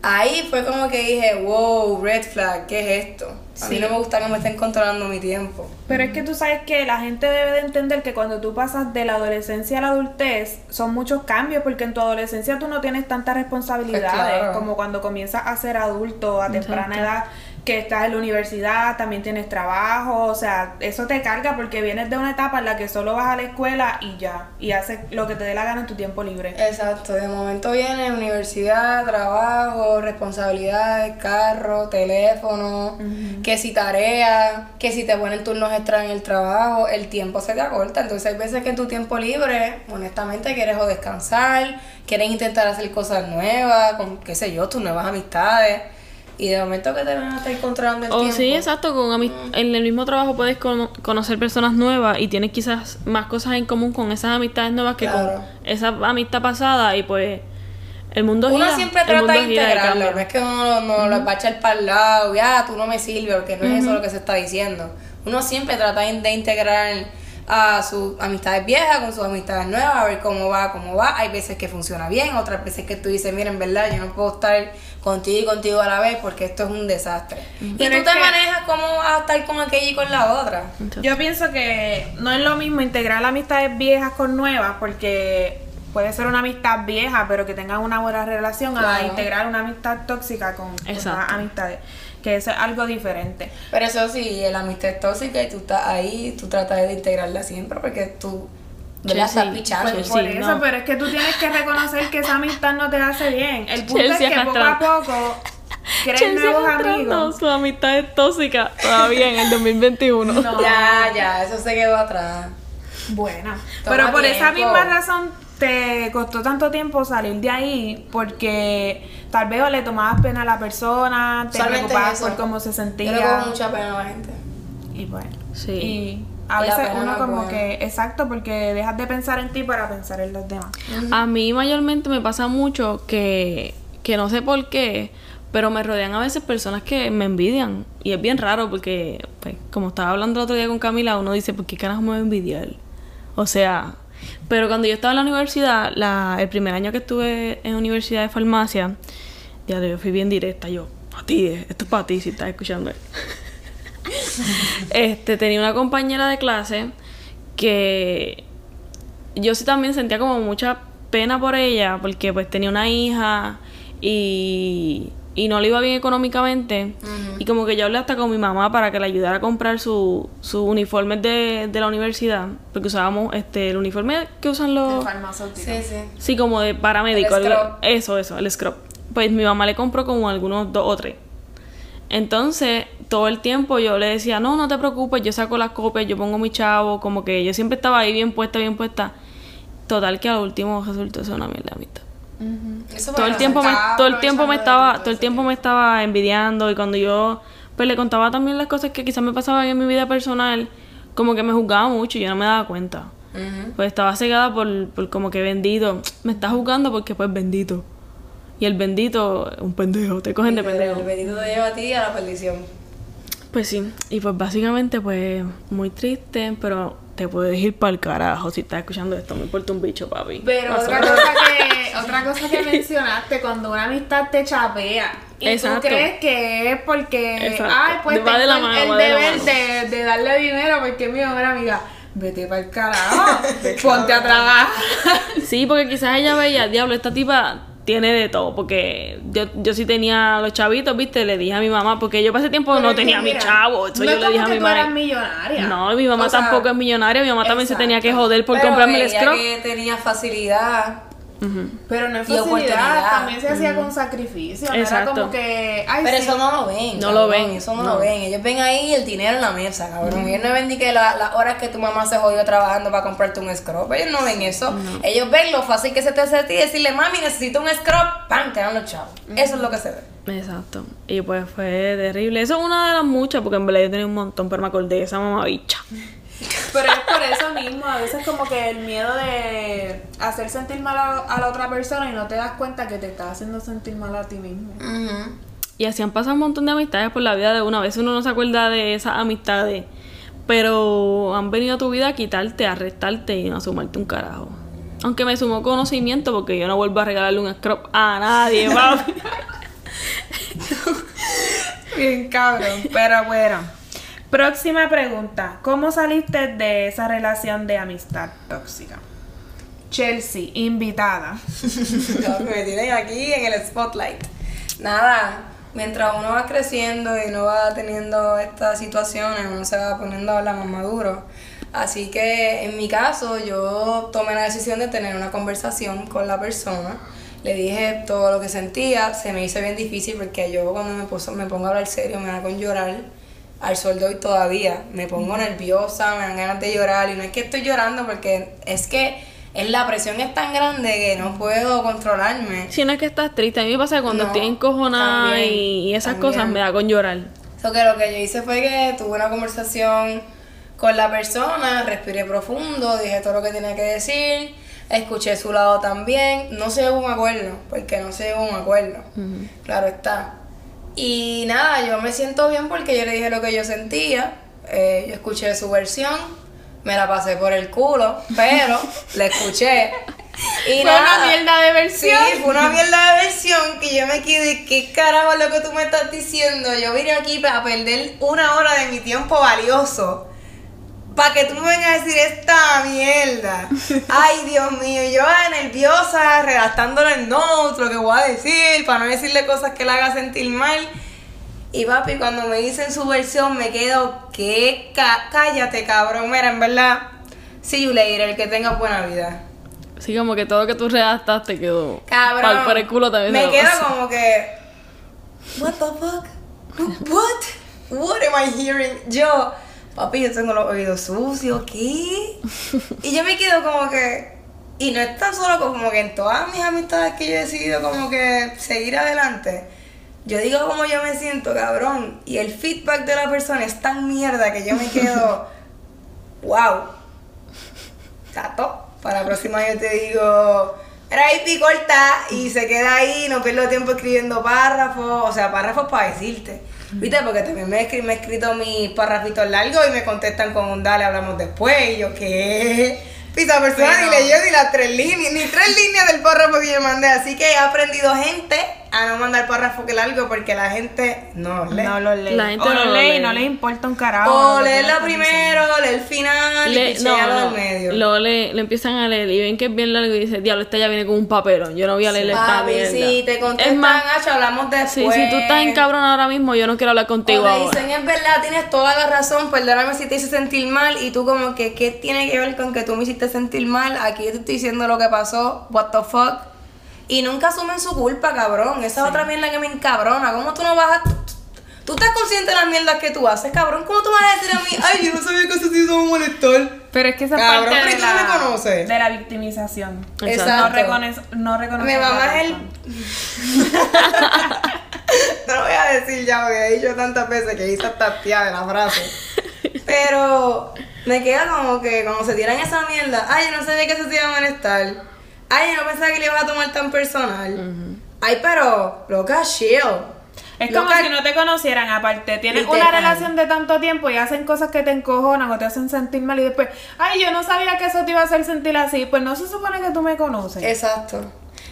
Speaker 4: Ahí fue como que dije, wow, red flag, ¿qué es esto? A mí
Speaker 2: Sí.
Speaker 4: no me gusta que me estén controlando mi tiempo.
Speaker 2: Pero es que tú sabes que la gente debe de entender que cuando tú pasas de la adolescencia a la adultez son muchos cambios porque en tu adolescencia tú no tienes tantas responsabilidades
Speaker 4: Pues claro.
Speaker 2: como cuando comienzas a ser adulto a temprana edad que estás en la universidad, también tienes trabajo, o sea, eso te carga porque vienes de una etapa en la que solo vas a la escuela y ya, y haces lo que te dé la gana en tu tiempo libre.
Speaker 4: Exacto, de momento viene universidad, trabajo, responsabilidades, carro, teléfono, que si tarea, que si te ponen turnos extra en el trabajo, el tiempo se te acorta. Entonces hay veces que en tu tiempo libre, honestamente, quieres o descansar, quieres intentar hacer cosas nuevas, con, qué sé yo, tus nuevas amistades. Y de momento que te van a estar controlando el
Speaker 3: O
Speaker 4: tiempo.
Speaker 3: sí, exacto, con ami- en el mismo trabajo puedes cono- conocer personas nuevas y tienes quizás más cosas en común con esas amistades nuevas que
Speaker 4: Claro.
Speaker 3: con esa amistad pasada y pues el mundo
Speaker 4: Uno
Speaker 3: gira.
Speaker 4: siempre
Speaker 3: el
Speaker 4: trata de integrarlo, no es que uno no lo va a echar para el lado, ya tú no me sirves, porque no es eso lo que se está diciendo. Uno siempre trata de integrar a sus amistades viejas con sus amistades nuevas, a ver cómo va, cómo va. Hay veces que funciona bien, otras veces que tú dices, mira, en verdad yo no puedo estar contigo y contigo a la vez porque esto es un desastre. Y tú te
Speaker 2: que-
Speaker 4: manejas cómo vas a estar con aquella y con la otra.
Speaker 2: Yo pienso que no es lo mismo integrar amistades viejas con nuevas porque puede ser una amistad vieja pero que tengan una buena relación a integrar una amistad tóxica con otras amistades que eso es algo diferente
Speaker 4: Pero eso sí, la amistad es tóxica y tú estás ahí, tú tratas de integrarla siempre porque tú ¿verdad?
Speaker 3: Chelsea,
Speaker 4: estás pichando.
Speaker 2: Pues por eso,
Speaker 3: no.
Speaker 2: pero es que tú tienes que reconocer que esa amistad no te hace bien. El punto
Speaker 3: Chelsea
Speaker 2: es que poco a poco crees
Speaker 3: Chelsea
Speaker 2: nuevos amigos.
Speaker 3: su amistad es tóxica todavía en el 2021.
Speaker 2: No.
Speaker 4: Ya, ya, eso se quedó atrás.
Speaker 2: Buena.
Speaker 4: Toma
Speaker 2: Pero por esa misma razón te costó tanto tiempo salir de ahí porque tal vez o le tomabas pena a la persona, te
Speaker 4: Solamente
Speaker 2: preocupabas
Speaker 4: eso.
Speaker 2: por cómo se
Speaker 4: Yo le
Speaker 2: sentía.
Speaker 4: cojo mucha pena a la gente.
Speaker 2: Y bueno.
Speaker 3: Sí.
Speaker 2: Y a
Speaker 4: Y
Speaker 2: veces uno
Speaker 4: no
Speaker 2: como
Speaker 4: buena.
Speaker 2: que, exacto, porque dejas de pensar en ti para pensar en los demás.
Speaker 3: A mí mayormente me pasa mucho que, que no sé por qué, pero me rodean a veces personas que me envidian. Y es bien raro porque, pues, como estaba hablando el otro día con Camila, uno dice, ¿por qué carajo me va a envidiar? O sea, pero cuando yo estaba en la universidad, el primer año que estuve en universidad de farmacia, ya yo fui bien directa, yo, a ti, eh, esto es para ti si estás escuchando. este, tenía una compañera de clase que yo sí también sentía como mucha pena por ella porque pues tenía una hija y, y no le iba bien económicamente y como que yo hablé hasta con mi mamá para que le ayudara a comprar su, sus uniformes de, de la universidad porque usábamos este el uniforme que usan los
Speaker 2: farmacéutico.
Speaker 4: Sí, sí.
Speaker 3: sí como de paramédico
Speaker 4: El
Speaker 3: eso eso el scrub pues mi mamá le compró como algunos dos o tres entonces, todo el tiempo yo le decía, no, no te preocupes, yo saco las copias, yo pongo mi chavo, como que yo siempre estaba ahí bien puesta, bien puesta. Total que al último resultó ser una mierda de Todo el tiempo me,
Speaker 4: estaba
Speaker 3: todo el tiempo me estaba, todo el tiempo me estaba envidiando y cuando yo pues le contaba también las cosas que quizás me pasaban en mi vida personal, como que me juzgaba mucho y yo no me daba cuenta. Pues estaba cegada por, por como que bendito. Me está juzgando porque pues bendito. Y el bendito, un pendejo, te cogen de pendejo.
Speaker 4: El bendito te lleva a ti a la perdición.
Speaker 3: Pues sí, y pues básicamente pues muy triste, pero te puedes ir para el carajo si estás escuchando esto, me importa un bicho, papi.
Speaker 2: Pero otra cosa que otra cosa que mencionaste cuando una amistad te chapea y
Speaker 3: Exacto.
Speaker 2: tú crees que es porque
Speaker 3: Exacto.
Speaker 2: ay pues
Speaker 3: Va de la
Speaker 2: tengo el-
Speaker 3: mano,
Speaker 2: el
Speaker 3: de
Speaker 2: deber de, de darle dinero porque es mi mejor amiga vete para el carajo ponte a trabajar
Speaker 3: Sí, porque quizás ella veía, diablo, esta tipa tiene de todo, porque yo, yo sí tenía los chavitos, viste, le dije a mi mamá, porque yo ese tiempo
Speaker 2: Pero
Speaker 3: no
Speaker 2: es que
Speaker 3: tenía mi
Speaker 2: mira,
Speaker 3: chavo, eso
Speaker 2: no
Speaker 3: yo
Speaker 2: es
Speaker 3: le
Speaker 2: como
Speaker 3: dije a mi mamá.
Speaker 2: millonaria.
Speaker 3: No, mi mamá
Speaker 4: O sea,
Speaker 3: tampoco es millonaria, mi mamá también se tenía que joder por
Speaker 4: Pero
Speaker 3: comprarme el scrub.
Speaker 4: que tenía facilidad.
Speaker 2: Pero no es
Speaker 4: Y
Speaker 2: facilidad, también se hacía con sacrificio. Era como que. Ay,
Speaker 4: Pero
Speaker 2: sí.
Speaker 4: eso no lo ven.
Speaker 3: No lo ven,
Speaker 4: Eso no,
Speaker 3: no.
Speaker 4: lo ven. Ellos ven ahí el dinero en la mesa, cabrón. Ellos no ven ni que la- las horas que tu mamá se jodió trabajando para comprarte un scrub. Ellos no ven eso. Ellos ven lo fácil que se te hace a ti y decirle, mami, necesito un scrub. ¡Pam! Te dan los chavos. Eso es lo que se ve.
Speaker 3: Exacto. Y pues fue terrible. Eso es una de las muchas, porque en verdad yo tenía un montón, pero me acordé de esa mamabicha.
Speaker 2: Pero es por eso mismo, a veces como que el miedo de hacer sentir mal a, a la otra persona y no te das cuenta que te estás haciendo sentir mal a ti mismo.
Speaker 3: Y así han pasado un montón de amistades por la vida de uno. A veces uno no se acuerda de esas amistades, pero han venido a tu vida a quitarte, a restarte y a sumarte un carajo. Aunque me sumó conocimiento porque yo no vuelvo a regalarle un scrub a nadie, papi.
Speaker 2: Bien cabrón, pero bueno. Próxima pregunta. ¿Cómo saliste de esa relación de amistad tóxica? Chelsea, invitada.
Speaker 4: No, me tienen aquí en el spotlight. Nada, mientras uno va creciendo y uno va teniendo estas situaciones, uno se va poniendo a hablar más maduro. Así que en mi caso, yo tomé la decisión de tener una conversación con la persona. Le dije todo lo que sentía, se me hizo bien difícil porque yo cuando me, me pongo a hablar serio me da con llorar al sol de hoy todavía. Me pongo nerviosa, me dan ganas de llorar y no es que estoy llorando porque es que es la presión es tan grande que no puedo controlarme.
Speaker 3: Si no es que estás triste, a mí me pasa que cuando
Speaker 4: No,
Speaker 3: estoy encojonada
Speaker 4: también,
Speaker 3: y, esas
Speaker 4: también.
Speaker 3: cosas me da con llorar.
Speaker 4: So que lo que yo hice fue que tuve una conversación con la persona, respiré profundo, dije todo lo que tenía que decir, escuché su lado también, no se llegó a un acuerdo, porque no se llegó a un acuerdo, claro está. Y nada, yo me siento bien porque yo le dije lo que yo sentía, eh, yo escuché su versión, me la pasé por el culo, pero la escuché. Y
Speaker 2: Fue una mierda de versión.
Speaker 4: Sí, fue una mierda de versión que yo me quedé, ¿qué carajo es lo que tú me estás diciendo? Yo vine aquí para perder una hora de mi tiempo valioso. Para que tú me vengas a decir esta mierda. Ay, Dios mío, yo nerviosa, redactándole el notes, lo que voy a decir, para no decirle cosas que le haga sentir mal. Y papi, cuando me dicen su versión, me quedo, que cállate, cabrón. Mira, en verdad, see you later, que tengas buena vida.
Speaker 3: Así como que todo lo que tú redactaste quedó
Speaker 4: Cabrón.
Speaker 3: pa'l- por el culo también.
Speaker 4: Me quedo
Speaker 3: pasó.
Speaker 4: como que. What the fuck? What? What am I hearing? Yo, papi, yo tengo los oídos sucios, ¿qué? Y yo me quedo como que. Y no es tan solo como que en todas mis amistades que yo he decidido como que seguir adelante. Yo digo como yo me siento, cabrón. Y el feedback de la persona es tan mierda que yo me quedo. wow. Tato. Para la próxima yo te digo, era ahí corta y se queda ahí, no pierdo tiempo escribiendo párrafos, o sea, párrafos para decirte. ¿Viste? Porque también me, he escrito mis párrafitos largos y me contestan con un dale, hablamos después. Y yo, ¿qué? Pisa persona
Speaker 2: Pero-
Speaker 4: ni leyó ni las tres líneas, ni tres líneas del párrafo que yo mandé. Así que he aprendido gente a no mandar párrafo que largo porque la gente no lee.
Speaker 2: No lo lee.
Speaker 3: La gente
Speaker 2: o
Speaker 3: no
Speaker 2: lo
Speaker 3: lo
Speaker 2: lee y
Speaker 3: lee.
Speaker 2: no les importa un carajo.
Speaker 4: o leerla
Speaker 2: le
Speaker 4: primero, leer el final
Speaker 3: Le-
Speaker 4: y pichearlo del medio.
Speaker 3: Luego le, le empiezan a leer y ven que es bien largo y dice, diablo, esta ya viene con un papelón. Yo no voy a leerle esta
Speaker 4: Papi,
Speaker 3: mierda.
Speaker 4: si te
Speaker 3: es
Speaker 4: contestan,
Speaker 3: más,
Speaker 4: Hacho, hablamos después.
Speaker 3: si, si tú estás en cabrón ahora mismo, yo no quiero hablar contigo
Speaker 4: O
Speaker 3: ahora.
Speaker 4: dicen, es verdad, tienes toda la razón, perdóname si te hice sentir mal y tú como que, ¿qué tiene que ver con que tú me hiciste sentir mal? Aquí yo te estoy diciendo lo que pasó, what the fuck. Y nunca asumen su culpa, cabrón. Esa es otra mierda que me encabrona. ¿Cómo tú no vas a... Tú, estás consciente de las mierdas que tú haces, cabrón. ¿Cómo tú vas a decir a mí, ay, yo no sabía que eso te iba a molestar?
Speaker 2: Pero es que esa es
Speaker 4: Cabrón,
Speaker 2: parte
Speaker 4: pero
Speaker 2: de
Speaker 4: tú no me
Speaker 2: la,
Speaker 4: conoces.
Speaker 2: de la victimización.
Speaker 3: Exacto.
Speaker 2: No, reconoce, no reconoce
Speaker 4: Mi mamá
Speaker 2: la
Speaker 4: es el... no lo voy a decir ya porque he dicho tantas veces que hice hasta tía de la frase. Pero me queda como que cuando se tiran esa mierda, ay, yo no sabía que eso te iba a molestar. Ay, no pensaba que le ibas a tomar tan personal. Ay, pero, loca, chill.
Speaker 2: Es como
Speaker 4: Loca,
Speaker 2: si no te conocieran, aparte, tienes una relación de tanto tiempo y hacen cosas que te encojonan o te hacen sentir mal y después, ay, yo no sabía que eso te iba a hacer sentir así, pues no se supone que tú me conoces.
Speaker 4: Exacto.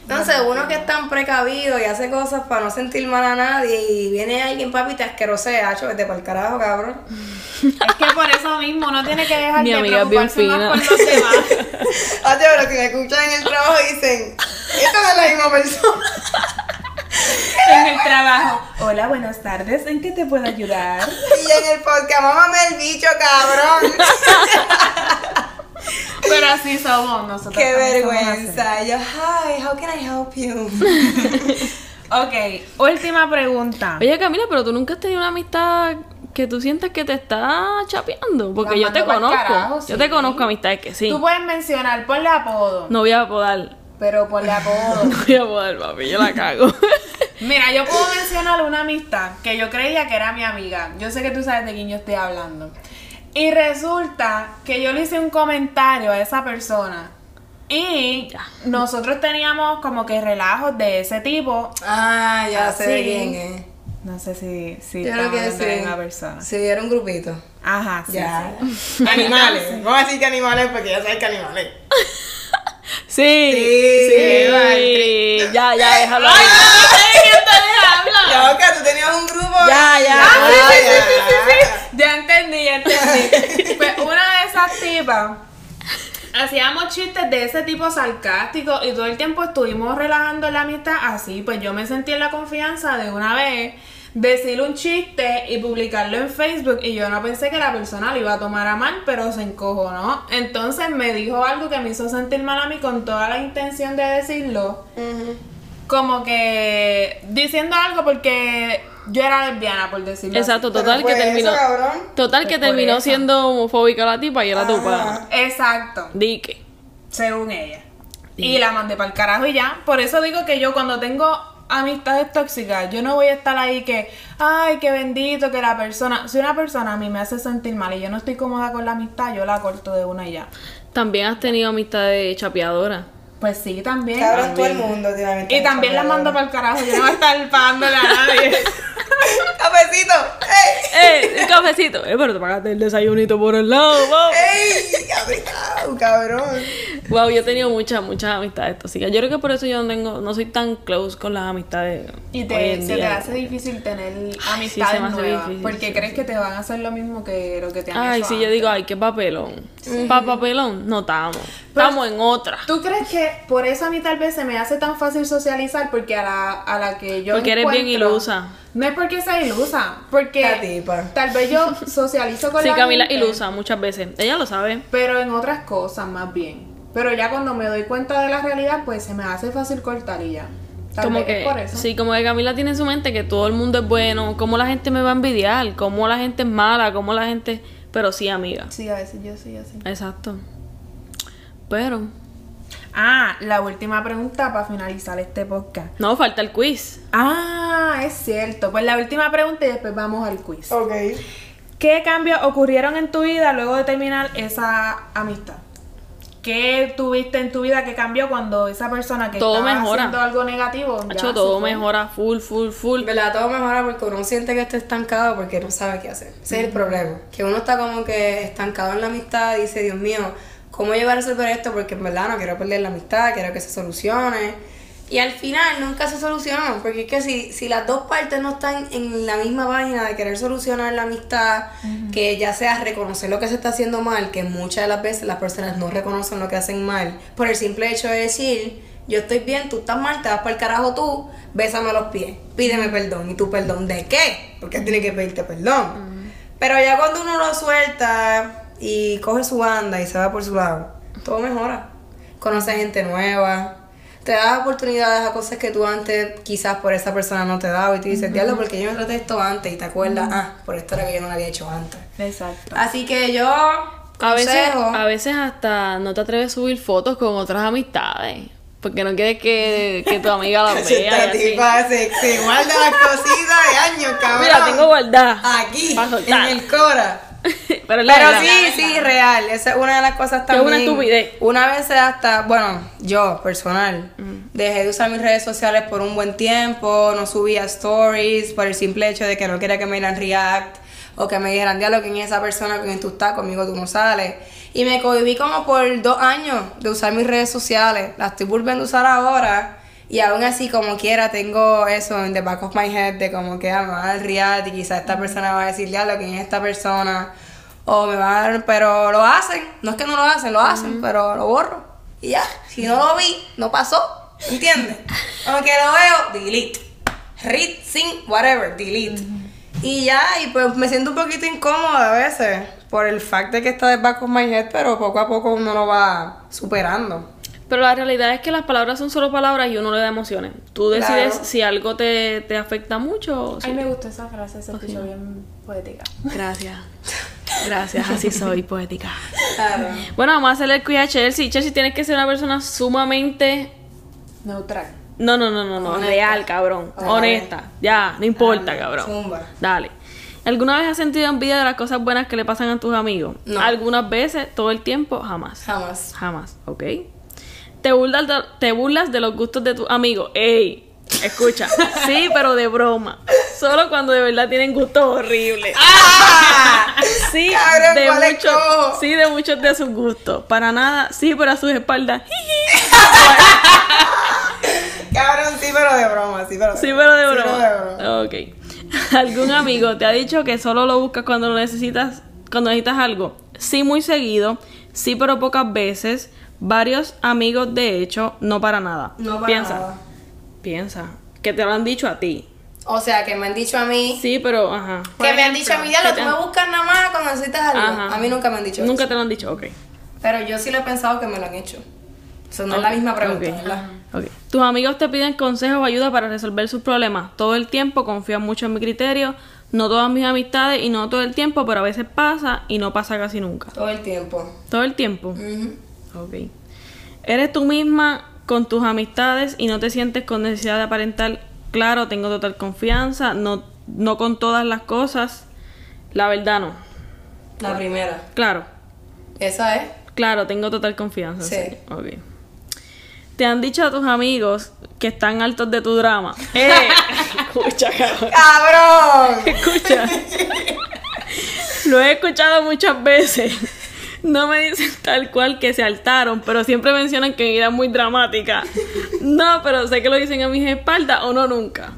Speaker 4: Entonces, uno que es tan precavido y hace cosas para no sentir mal a nadie y viene alguien, papi, te asquerosea, hacho, vete para el carajo, cabrón.
Speaker 2: Es que por eso mismo uno tiene que dejar
Speaker 3: Mi
Speaker 2: de
Speaker 3: amiga es bien
Speaker 2: preocuparse más
Speaker 3: fina.
Speaker 2: por los demás.
Speaker 4: Hacho, pero si me escuchan en el trabajo dicen, Esta no es la misma persona.
Speaker 2: En el trabajo. Hola, buenas tardes. ¿En qué te puedo ayudar?
Speaker 4: Y en el podcast, mámame el bicho, cabrón.
Speaker 2: Pero así somos nosotros.
Speaker 4: Qué vergüenza. Yo, hi, how can I help you?
Speaker 2: Ok, última pregunta.
Speaker 3: Oye, Camila, pero tú nunca has tenido una amistad que tú sientas que te está chapeando. Porque yo te conozco.
Speaker 2: carajo,
Speaker 3: Yo te conozco amistades que sí.
Speaker 2: Tú puedes mencionar, ponle apodo.
Speaker 3: No voy a podar.
Speaker 2: Pero ponle apodo.
Speaker 3: No voy a podar, papi. Yo la cago.
Speaker 2: Mira, yo puedo mencionar una amistad que yo creía que era mi amiga. Yo sé que tú sabes de quién yo estoy hablando. Y resulta que yo le hice un comentario a esa persona. Y nosotros teníamos como que relajos de ese tipo.
Speaker 4: Ah, ya sé de quién es.
Speaker 2: No sé si, si
Speaker 4: Yo creo que sí.
Speaker 2: una persona.
Speaker 4: Sí, era un grupito.
Speaker 2: Ajá, sí.
Speaker 4: ya.
Speaker 2: sí.
Speaker 4: Animales. Vamos a decir que animales porque ya sabes que animales.
Speaker 3: Sí.
Speaker 4: Sí,
Speaker 3: Sí.
Speaker 4: vale.
Speaker 3: Ya, ya, déjalo.
Speaker 4: Ya, Oscar, tú tenías un grupo.
Speaker 3: Ya, ya.
Speaker 4: Ah, sí, sí, sí, sí.
Speaker 2: Ya entendí, ya entendí. pues una de esas tipas hacíamos chistes de ese tipo sarcástico y todo el tiempo estuvimos relajando la amistad así. Pues yo me sentí en la confianza de una vez decir un chiste y publicarlo en Facebook y yo no pensé que la persona lo iba a tomar a mal, pero se encojonó. Entonces me dijo algo que me hizo sentir mal a mí con toda la intención de decirlo. Como que diciendo algo porque yo era lesbiana, por decirlo así.
Speaker 3: Exacto,
Speaker 4: Pero
Speaker 3: total que terminó.
Speaker 4: eso, cabrón.
Speaker 3: Total que terminó
Speaker 2: eso.
Speaker 3: siendo homofóbica la tipa y era tu pana.
Speaker 2: Exacto,
Speaker 3: Dique.
Speaker 2: según ella. Y la mandé para el carajo y ya. Por eso digo que yo cuando tengo amistades tóxicas, yo no voy a estar ahí que, ay, qué bendito que la persona, si una persona a mí me hace sentir mal y yo no estoy cómoda con la amistad, yo la corto de una y ya.
Speaker 3: También has tenido amistad de chapeadora.
Speaker 2: Pues sí, también.
Speaker 4: Cabrón, todo el mundo
Speaker 2: Y también la mando para el carajo, yo no voy a estar pagándole a nadie.
Speaker 4: Cafecito. ¡Ey!
Speaker 3: ¡Eh! El cafecito. Eh, pero te pagaste el desayunito por el lado, wow.
Speaker 4: ¡Ey! Cabrón, cabrón.
Speaker 3: Wow, yo he tenido muchas, muchas amistades tóxicas. Yo creo que por eso yo no tengo, no soy tan close con las amistades.
Speaker 2: Y
Speaker 3: hoy
Speaker 2: te,
Speaker 3: en
Speaker 2: se te hace difícil tener
Speaker 3: sí,
Speaker 2: amistades
Speaker 3: se me hace
Speaker 2: nuevas,
Speaker 3: difícil,
Speaker 2: porque
Speaker 3: sí,
Speaker 2: crees
Speaker 3: sí.
Speaker 2: que te van a hacer lo mismo que lo que te han
Speaker 3: Ay,
Speaker 2: hecho
Speaker 3: sí, yo digo, ay, qué papelón. Pa papelón, no estamos. Estamos en otra.
Speaker 2: ¿Tú crees que por eso a mí tal vez se me hace tan fácil socializar? Porque a la, a la que yo
Speaker 3: Porque eres bien
Speaker 2: encuentro-
Speaker 3: ilusa.
Speaker 2: No es porque sea ilusa, porque tal vez yo socializo con
Speaker 3: Sí,
Speaker 2: la
Speaker 3: Camila
Speaker 2: gente,
Speaker 3: ilusa muchas veces. Ella lo sabe.
Speaker 2: Pero en otras cosas más bien. Pero ya cuando me doy cuenta de la realidad, pues se me hace fácil cortar y ya. Tal
Speaker 3: como
Speaker 2: vez
Speaker 3: que,
Speaker 2: es por eso.
Speaker 3: sí, como que Camila tiene en su mente que todo el mundo es bueno, cómo la gente me va a envidiar, cómo la gente es mala, cómo la gente... Pero sí, amiga.
Speaker 2: Sí, a veces yo soy así.
Speaker 3: Exacto. Pero...
Speaker 2: Ah, la última pregunta para finalizar este podcast.
Speaker 3: No, falta el quiz.
Speaker 2: Ah, es cierto. Pues la última pregunta y después vamos al quiz.
Speaker 4: Ok.
Speaker 2: ¿Qué cambios ocurrieron en tu vida luego de terminar esa amistad? ¿Qué tuviste en tu vida que cambió cuando esa persona que
Speaker 3: Todo
Speaker 2: estaba
Speaker 3: mejora.
Speaker 2: haciendo algo negativo ya
Speaker 3: hecho
Speaker 2: se
Speaker 3: todo mejora full, full, full.
Speaker 4: Verdad, todo mejora porque uno siente que está estancado porque no sabe qué hacer. Ese es el problema. Que uno está como que estancado en la amistad y dice, Dios mío, ¿cómo yo voy a resolver esto? Porque en verdad no quiero perder la amistad, quiero que se solucione. Y al final nunca se soluciona, porque es que si, si las dos partes no están en la misma página de querer solucionar la amistad, que ya sea reconocer lo que se está haciendo mal, que muchas de las veces las personas no reconocen lo que hacen mal, por el simple hecho de decir, yo estoy bien, tú estás mal, te vas para el carajo tú, bésame los pies, pídeme perdón. ¿Y tu perdón de qué? Porque tiene que pedirte perdón. Pero ya cuando uno lo suelta y coge su banda y se va por su lado, todo mejora. Conoce gente nueva, te das oportunidades a cosas que tú antes quizás por esa persona no te daba y tú dices, diablo, porque yo me traté esto antes y te acuerdas, ah, por esto era que yo no lo había hecho antes.
Speaker 2: Exacto.
Speaker 4: Así que yo,
Speaker 3: A veces, a veces hasta no te atreves a subir fotos con otras amistades. Porque no quieres que, que tu amiga la vea. y
Speaker 4: esta
Speaker 3: así.
Speaker 4: tipa se, se guarda las cositas de años, cabrón.
Speaker 3: Mira, tengo guardada.
Speaker 4: Aquí, en el Cora.
Speaker 3: Pero, es la
Speaker 4: Pero
Speaker 3: verdad.
Speaker 4: sí, sí, real. Esa es una de las cosas
Speaker 3: Que es una
Speaker 4: también.
Speaker 3: estupidez.
Speaker 4: Una vez hasta, bueno, yo, personal,
Speaker 3: Mm.
Speaker 4: dejé de usar mis redes sociales por un buen tiempo, no subía stories por el simple hecho de que no quería que me dieran react o que me dijeran, diablo, ¿quién es esa persona con quien tú estás? Conmigo tú no sales. Y me cohibí como por dos años de usar mis redes sociales. Las estoy volviendo a usar ahora. Y aún así, como quiera, tengo eso en the back of my head de como que ah, me a dar react y quizás esta persona va a decir, diablo, ¿quién es esta persona? O me va a dar, pero lo hacen. No es que no lo hacen, lo hacen, pero lo borro. Y ya, si no lo vi, no pasó. ¿Entiendes? Como que lo veo, delete. Read, sing, whatever, delete. Y ya, y pues me siento un poquito incómoda a veces por el fact de que está de back of my head, pero poco a poco uno lo va superando.
Speaker 3: Pero la realidad es que las palabras son solo palabras y uno le da emociones. Tú decides
Speaker 4: Claro.
Speaker 3: si algo te, te afecta mucho o si
Speaker 2: Ay, me gustó esa frase, se escuchó bien poética.
Speaker 3: Gracias. Gracias, así soy, poética.
Speaker 4: Claro.
Speaker 3: Bueno, vamos a hacerle el quiz a Chelsea. Chelsea, tienes que ser una persona sumamente...
Speaker 2: Neutral.
Speaker 3: No, no, no, no, no.
Speaker 4: Honesta.
Speaker 3: Real, cabrón. Honesta. Ya, no importa, cabrón.
Speaker 4: zumba.
Speaker 3: Dale. ¿Alguna vez has sentido envidia de las cosas buenas que le pasan a tus amigos?
Speaker 4: No.
Speaker 3: Algunas veces, todo el tiempo, jamás.
Speaker 4: Jamás.
Speaker 3: Jamás, ¿ok? ¿Te burlas, de, te burlas de los gustos de tus amigos? ¡Ey! Escucha, sí, pero de broma. Solo cuando de verdad tienen gustos horribles. Sí,
Speaker 4: Cabrón,
Speaker 3: de
Speaker 4: ¿cuál es
Speaker 3: muchos, sí, de muchos de sus gustos. Para nada, sí, pero a sus espaldas.
Speaker 4: Cabrón, sí, pero de broma, sí, pero de
Speaker 3: Sí, pero de
Speaker 4: Sí,
Speaker 3: broma.
Speaker 4: pero de broma.
Speaker 3: Ok. ¿Algún amigo te ha dicho que solo lo buscas cuando lo necesitas, cuando necesitas algo? Sí, muy seguido. Sí, pero pocas veces. Varios amigos, de hecho, no para nada.
Speaker 4: No para
Speaker 3: Piensa.
Speaker 4: nada.
Speaker 3: Piensa. Que te lo han dicho a ti.
Speaker 4: O sea, que me han dicho a mí.
Speaker 3: Sí, pero, ajá.
Speaker 4: Que me han dicho a mí, ya
Speaker 3: ¿qué
Speaker 4: lo
Speaker 3: te
Speaker 4: tú me buscas nada más cuando necesitas algo.
Speaker 3: Ajá.
Speaker 4: A mí nunca me han dicho
Speaker 3: Nunca
Speaker 4: eso.
Speaker 3: te lo han dicho, ok.
Speaker 4: Pero yo sí lo he pensado que me lo han hecho. Eso no es la misma pregunta,
Speaker 3: Ok.
Speaker 4: ¿verdad?
Speaker 3: Ok. Tus amigos te piden consejos o ayuda para resolver sus problemas. Todo el tiempo confían mucho en mi criterio. No todas mis amistades y no todo el tiempo, pero a veces pasa y no pasa casi nunca.
Speaker 4: Todo el tiempo.
Speaker 3: Todo el tiempo.
Speaker 4: Ujú.
Speaker 3: Ok. Eres tú misma con tus amistades y no te sientes con necesidad de aparentar. Claro, tengo total confianza. No, no con todas las cosas. La verdad no.
Speaker 4: La primera.
Speaker 3: Claro.
Speaker 4: Esa es.
Speaker 3: Claro, tengo total confianza.
Speaker 4: Sí.
Speaker 3: Ok. Te han dicho a tus amigos que están altos de tu drama. ¡Eh! Escucha, cabrón.
Speaker 4: ¡Cabrón!
Speaker 3: Escucha. Lo he escuchado muchas veces. No me dicen tal cual que se altaron, pero siempre mencionan que es muy dramática. No, pero sé que lo dicen a mis espaldas o no nunca.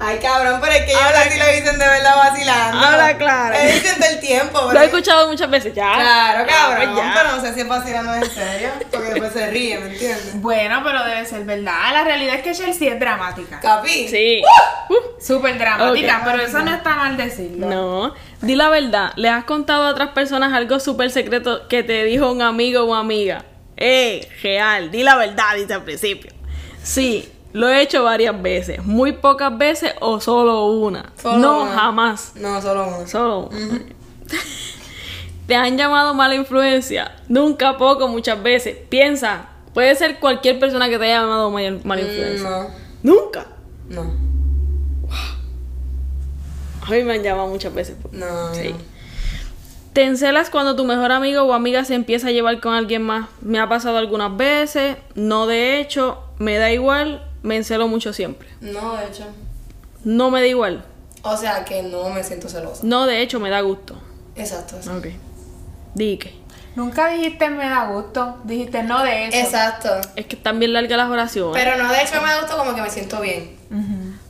Speaker 4: Ay, cabrón, pero es que ellos así lo dicen de verdad vacilando.
Speaker 3: Habla claro.
Speaker 4: Me dicen del tiempo,
Speaker 3: Lo
Speaker 4: pero...
Speaker 3: he escuchado muchas veces ya.
Speaker 4: Claro, cabrón.
Speaker 3: Ah, ya.
Speaker 4: Pero no sé si es vacilando en serio. Porque después se ríe, ¿me entiendes?
Speaker 2: Bueno, pero debe ser verdad. La realidad es que Chelsea es dramática.
Speaker 4: ¿Capi?
Speaker 3: Sí. Uh,
Speaker 2: Súper dramática, pero eso no está mal decirlo.
Speaker 3: No, di la verdad. ¿Le has contado a otras personas algo súper secreto que te dijo un amigo o amiga? Eh, real, di la verdad, dice al principio. Sí, lo he hecho varias veces. Muy pocas veces o solo una.
Speaker 4: Solo
Speaker 3: no,
Speaker 4: una.
Speaker 3: jamás.
Speaker 4: No, solo uno.
Speaker 3: Solo una. ¿Te han llamado mala influencia? Nunca, poco, muchas veces. Piensa, puede ser cualquier persona que te haya llamado mala, mala influencia.
Speaker 4: No,
Speaker 3: Nunca.
Speaker 4: no.
Speaker 3: A mí me han llamado muchas veces.
Speaker 4: No,
Speaker 3: Sí.
Speaker 4: no.
Speaker 3: Te encelas cuando tu mejor amigo o amiga se empieza a llevar con alguien más. Me ha pasado algunas veces, no de hecho, me da igual, me encelo mucho siempre.
Speaker 4: No, de hecho.
Speaker 3: No me da igual,
Speaker 4: O sea que no me siento celosa.
Speaker 3: no de hecho me da gusto.
Speaker 4: Exacto, eso.
Speaker 3: Ok. Di que.
Speaker 2: Nunca dijiste me da gusto, dijiste no de eso.
Speaker 4: Exacto.
Speaker 3: Es que están bien largas las oraciones.
Speaker 4: Pero no, de hecho me gusta como que me siento bien.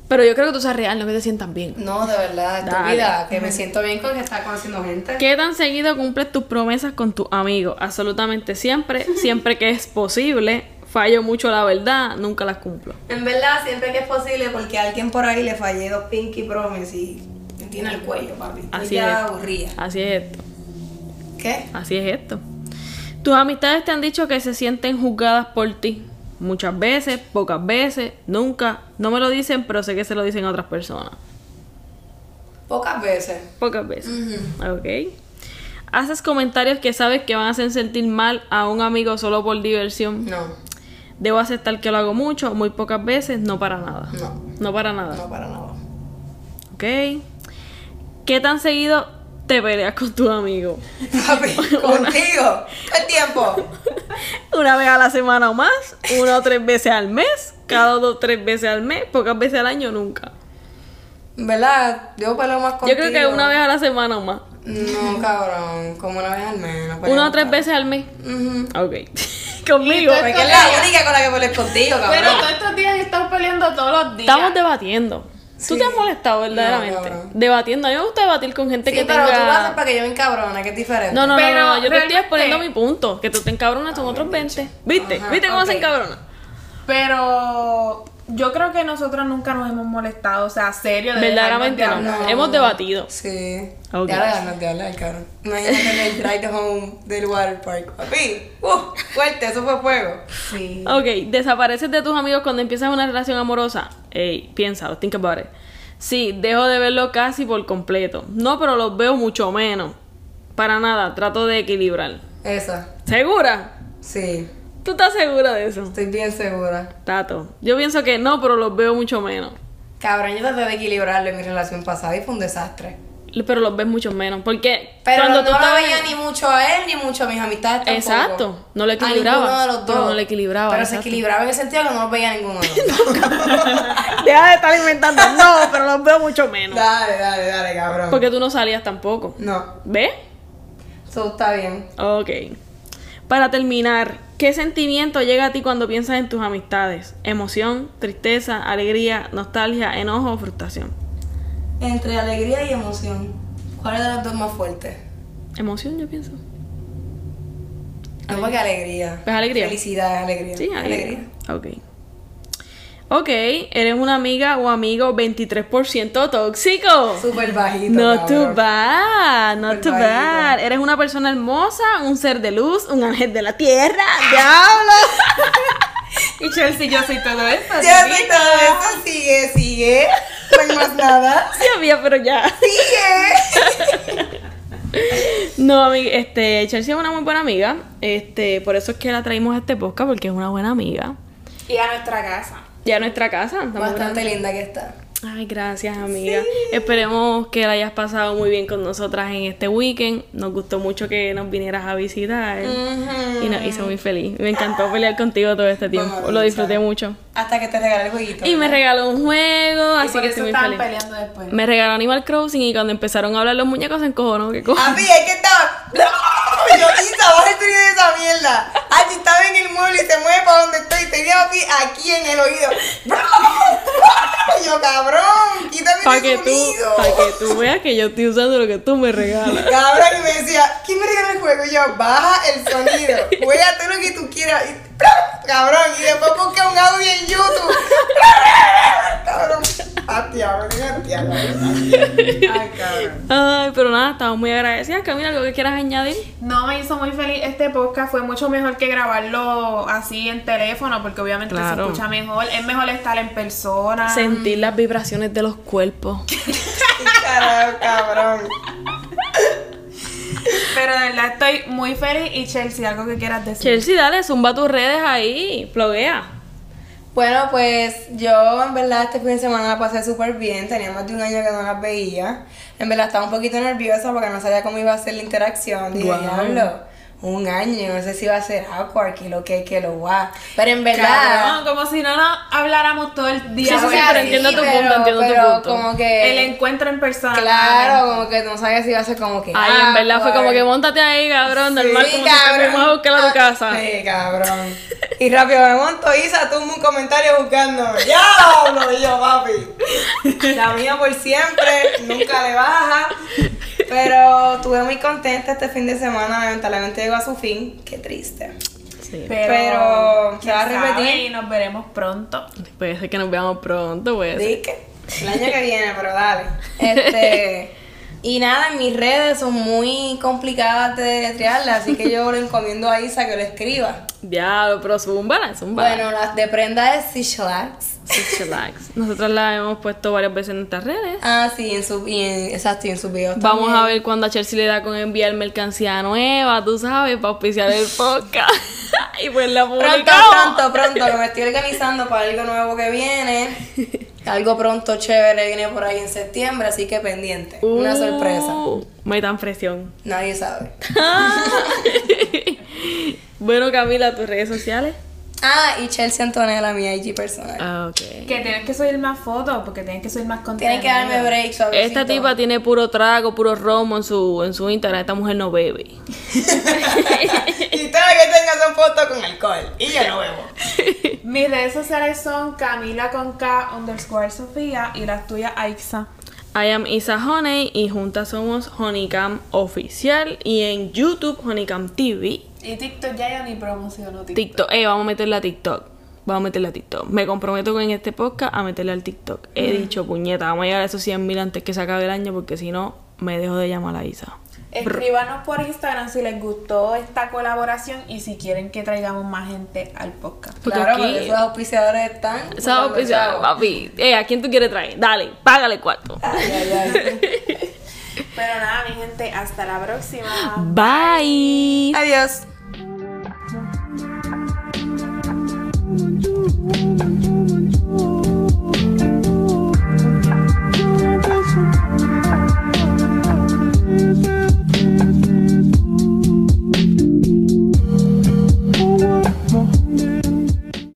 Speaker 3: Pero yo creo que tú seas real, no que te sientan bien.
Speaker 4: No, de verdad,
Speaker 3: Dale.
Speaker 4: estúpida. Que me siento bien con que estar conociendo gente.
Speaker 3: ¿Qué tan seguido cumples tus promesas con tus amigos? Absolutamente siempre, siempre que es posible. Fallo mucho la verdad, nunca las cumplo.
Speaker 4: En verdad, siempre que es posible, porque a alguien por ahí le fallé dos Pinky Promise y me tiene el cuello, papi.
Speaker 3: Así
Speaker 4: ya
Speaker 3: es.
Speaker 4: aburrida.
Speaker 3: Así es esto.
Speaker 4: ¿Qué?
Speaker 3: Así es esto. Tus amistades te han dicho que se sienten juzgadas por ti. Muchas veces, pocas veces, nunca. No me lo dicen, pero sé que se lo dicen a otras personas.
Speaker 4: Pocas veces.
Speaker 3: Pocas veces. Ok. Haces comentarios que sabes que van a hacer sentir mal a un amigo solo por diversión.
Speaker 4: No,
Speaker 3: Debo aceptar que lo hago mucho, muy pocas veces, no para nada.
Speaker 4: No.
Speaker 3: No para nada.
Speaker 4: no para nada.
Speaker 3: Ok. ¿Qué tan seguido te peleas con tu amigo?
Speaker 4: Papi, contigo. ¿Qué tiempo?
Speaker 3: Una vez a la semana o más, una o tres veces al mes, cada dos o tres veces al mes, pocas veces al año, nunca.
Speaker 4: ¿Verdad? Yo peleo más contigo.
Speaker 3: Yo creo que una vez a la semana o más.
Speaker 4: No, cabrón. Como una vez al mes. No
Speaker 3: Una o tres veces al mes.
Speaker 4: Ujú.
Speaker 3: Ok. Conmigo.
Speaker 2: Tú-
Speaker 4: Porque es la única con la que peleas contigo, cabrón.
Speaker 2: Pero todos estos días estás peleando todos los días.
Speaker 3: Estamos debatiendo. ¿Tú
Speaker 4: Sí.
Speaker 3: te has molestado verdaderamente?
Speaker 4: cabrón.
Speaker 3: Debatiendo. A mí me gusta debatir con gente
Speaker 4: Sí,
Speaker 3: que
Speaker 4: pero
Speaker 3: tenga...
Speaker 4: tú lo haces para que yo me encabrone, que es diferente.
Speaker 3: No, no, no,
Speaker 2: Pero
Speaker 3: no, yo te estoy exponiendo mi punto. Que tú te encabronas son otros 20. ¿Viste?
Speaker 4: Ajá,
Speaker 3: ¿Viste cómo se
Speaker 4: ok.
Speaker 3: encabrona?
Speaker 2: Pero yo creo que nosotros nunca nos hemos molestado, o sea, serio. De
Speaker 3: Verdaderamente no. Hemos debatido.
Speaker 4: Sí.
Speaker 3: Ok.
Speaker 4: Ya la ganas de hablar, cabrón. Imagínate en el ride home del water park. Papi, uh, fuerte, eso fue fuego.
Speaker 2: Sí.
Speaker 3: Ok, desapareces de tus amigos cuando empiezas una relación amorosa. Ey, piénsalo, think about it. Sí, dejo de verlo casi por completo. No, pero los veo mucho menos. Para nada, trato de equilibrar.
Speaker 4: Esa.
Speaker 3: ¿Segura?
Speaker 4: Sí,
Speaker 3: ¿Tú estás segura de eso?
Speaker 4: estoy bien segura.
Speaker 3: Tato. Yo pienso que no, pero los veo mucho menos.
Speaker 4: Cabrón, yo traté de equilibrarlo en mi relación pasada y fue un desastre.
Speaker 3: Pero los ves mucho menos. Porque
Speaker 4: Pero
Speaker 3: cuando
Speaker 4: no
Speaker 3: tú
Speaker 4: lo veía ni mucho a él ni mucho a mis amistades tampoco.
Speaker 3: Exacto, no lo
Speaker 4: A
Speaker 3: equilibraba,
Speaker 4: ninguno de los dos.
Speaker 3: no lo equilibraba,
Speaker 4: Pero se
Speaker 3: exacto.
Speaker 4: equilibraba en el sentido que no los veía a ninguno de los dos.
Speaker 3: Deja de estar inventando. No, pero los veo mucho menos.
Speaker 4: dale, dale, dale, cabrón.
Speaker 3: Porque tú no salías tampoco.
Speaker 4: No,
Speaker 3: ¿Ves?
Speaker 4: eso está bien.
Speaker 3: Ok. Para terminar, ¿qué sentimiento llega a ti cuando piensas en tus amistades? ¿Emoción, tristeza, alegría, nostalgia, enojo o frustración?
Speaker 4: Entre alegría y emoción, ¿cuál es de las dos más fuerte?
Speaker 3: Emoción, yo pienso.
Speaker 4: No, porque alegría.
Speaker 3: ¿Es alegría?
Speaker 4: Felicidad, es alegría.
Speaker 3: Sí, alegría. Ok. Ok, eres una amiga o amigo 23% tóxico.
Speaker 4: Súper bajito.
Speaker 3: Not too
Speaker 4: cabrón.
Speaker 3: bad, not too bad. Eres una persona hermosa, un ser de luz, un ángel de la tierra. ¡Diablo!
Speaker 2: Y Chelsea, yo soy todo esto.
Speaker 4: Ya sé
Speaker 2: chiquita.
Speaker 4: todo eso, sigue, sigue. No hay más nada.
Speaker 3: Sí había, pero ya.
Speaker 4: Sigue.
Speaker 3: No, este, Chelsea es una muy buena amiga. Este, por eso es que la traímos a este podcast, porque es una buena amiga.
Speaker 2: Y a nuestra casa.
Speaker 3: Ya nuestra casa.
Speaker 4: Bastante linda que está.
Speaker 3: Ay, gracias, amiga. Esperemos que la hayas pasado muy bien con nosotras en este weekend. Nos gustó mucho que nos vinieras a visitar. Y nos hizo muy feliz. Me encantó pelear contigo todo este tiempo. Lo disfruté mucho.
Speaker 4: Hasta que te regalé el jueguito.
Speaker 3: Y me regaló un juego,
Speaker 2: Y
Speaker 3: así
Speaker 2: por
Speaker 3: que
Speaker 2: eso
Speaker 3: estoy muy feliz.
Speaker 2: peleando después.
Speaker 3: Me regaló Animal Crossing y cuando empezaron a hablar los muñecos se encojonó. ¿Qué cojones?
Speaker 4: A mí, es que estaba. Yo, Isa, el sonido de esa mierda. Allí estaba en el mueble y se mueve para donde estoy. Tenía a aquí en el oído. Yo, cabrón, quítame ese
Speaker 3: que tú, para que tú veas que yo estoy usando lo que tú me regalas.
Speaker 4: Cabrón, y me decía, ¿quién me regaló el juego? Y yo, baja el sonido, juega todo lo que tú quieras. Y, cabrón, y después busca un audio en YouTube. cabrón, cabrón. Ay, cabrón.
Speaker 3: Ay, pero nada, estamos muy agradecidas. Camila, ¿algo que quieras añadir?
Speaker 2: No, me hizo muy feliz este podcast. Fue mucho mejor que grabarlo así en teléfono, porque obviamente
Speaker 3: Claro.
Speaker 2: se escucha mejor. Es mejor estar en persona.
Speaker 3: Sentir las vibraciones de los cuerpos.
Speaker 4: Carajo, cabrón.
Speaker 2: Pero de verdad estoy muy feliz. Y Chelsea, algo que quieras decir.
Speaker 3: Chelsea, dale, zumba tus redes ahí, floguea.
Speaker 4: Bueno, pues yo en verdad este fin de semana la pasé súper bien. Tenía más de un año que no las veía. En verdad estaba un poquito nerviosa porque no sabía cómo iba a ser la interacción. Dije,
Speaker 3: Guau.
Speaker 4: Un año, no sé si iba a ser awkward, que lo que, que lo guau. Pero en verdad...
Speaker 2: Cabrón, como si no nos habláramos todo el día.
Speaker 3: Sí, sí, sí, pero entiendo tu punto, entiendo tu punto.
Speaker 4: como que...
Speaker 2: El encuentro en persona.
Speaker 4: Claro, como que no sabía si iba a ser como que...
Speaker 3: Ay, en verdad fue como que montate ahí, cabrón, normal, como si te
Speaker 4: cabrón.
Speaker 3: a buscar a tu casa.
Speaker 4: Sí, cabrón. Y rápido me monto, Isa, tú un comentario buscando. ¡Diablo! Y yo, papi. La mía por siempre, nunca le baja. Pero estuve muy contenta este fin de semana, lamentablemente a su fin. Qué triste.
Speaker 3: Sí.
Speaker 2: Pero,
Speaker 4: Pero, ¿se va a repetir?
Speaker 2: Y nos veremos pronto.
Speaker 3: Puede ser que nos veamos pronto, puede ser.
Speaker 4: El año que viene, pero dale. Este. Y nada, mis redes son muy complicadas de deletrearlas, así que yo le encomiendo a Isa que lo escriba.
Speaker 3: Diablo, pero zúmbala, zúmbala.
Speaker 4: Bueno, las de prenda es Sishlax.
Speaker 3: Sí, chillax. Nosotras la hemos puesto varias veces en nuestras redes.
Speaker 4: Ah, sí, en su, y en, exacto, y en sus videos
Speaker 3: Vamos
Speaker 4: también.
Speaker 3: a ver cuando a Chelsea le da con enviar mercancía nueva, tú sabes, para auspiciar el podcast. y pues la
Speaker 4: Pronto,
Speaker 3: publicamos.
Speaker 4: pronto, pronto, que me estoy organizando para algo nuevo que viene. Algo pronto chévere viene por ahí en septiembre, así que pendiente. Una
Speaker 3: Uh,
Speaker 4: sorpresa.
Speaker 3: Metan presión.
Speaker 4: Nadie sabe.
Speaker 3: bueno, Camila, tus redes sociales.
Speaker 4: Ah, y Chelsea Antonella, mi IG personal.
Speaker 3: Ah, ok.
Speaker 2: Que tienes que subir más fotos porque tienes que subir más contenido.
Speaker 4: Tienen que darme break, suavecito.
Speaker 3: Esta tipa tiene puro trago, puro romo en su, en su Instagram. Esta mujer no bebe.
Speaker 4: tenga son fotos con alcohol. Y yo no bebo.
Speaker 2: Mis redes sociales son Camila con K underscore Sofía y las tuyas Aixa.
Speaker 3: I am Isa Honey y juntas somos Honeycam Oficial y en YouTube Honeycam TV.
Speaker 2: Y TikTok ya yo ni promociono TikTok.
Speaker 3: TikTok, eh, vamos a meterla a TikTok. vamos a meterle a TikTok. Me comprometo con este podcast a meterle al TikTok. He dicho, puñeta, vamos a llegar a esos 100 mil antes que se acabe el año porque si no, me dejo de llamar a Isa.
Speaker 2: Escríbanos por Instagram si les gustó esta colaboración y si quieren que traigamos más gente al podcast.
Speaker 3: Porque
Speaker 4: claro,
Speaker 3: aquí-
Speaker 4: porque esos auspiciadores están.
Speaker 3: Auspiciada,
Speaker 4: chavo.
Speaker 3: papi. Eh, ¿a quién tú quieres traer? Dale, págale cuarto.
Speaker 4: Ay, ay, ay.
Speaker 2: Pero nada, mi gente, hasta la próxima.
Speaker 3: Bye.
Speaker 4: Adiós.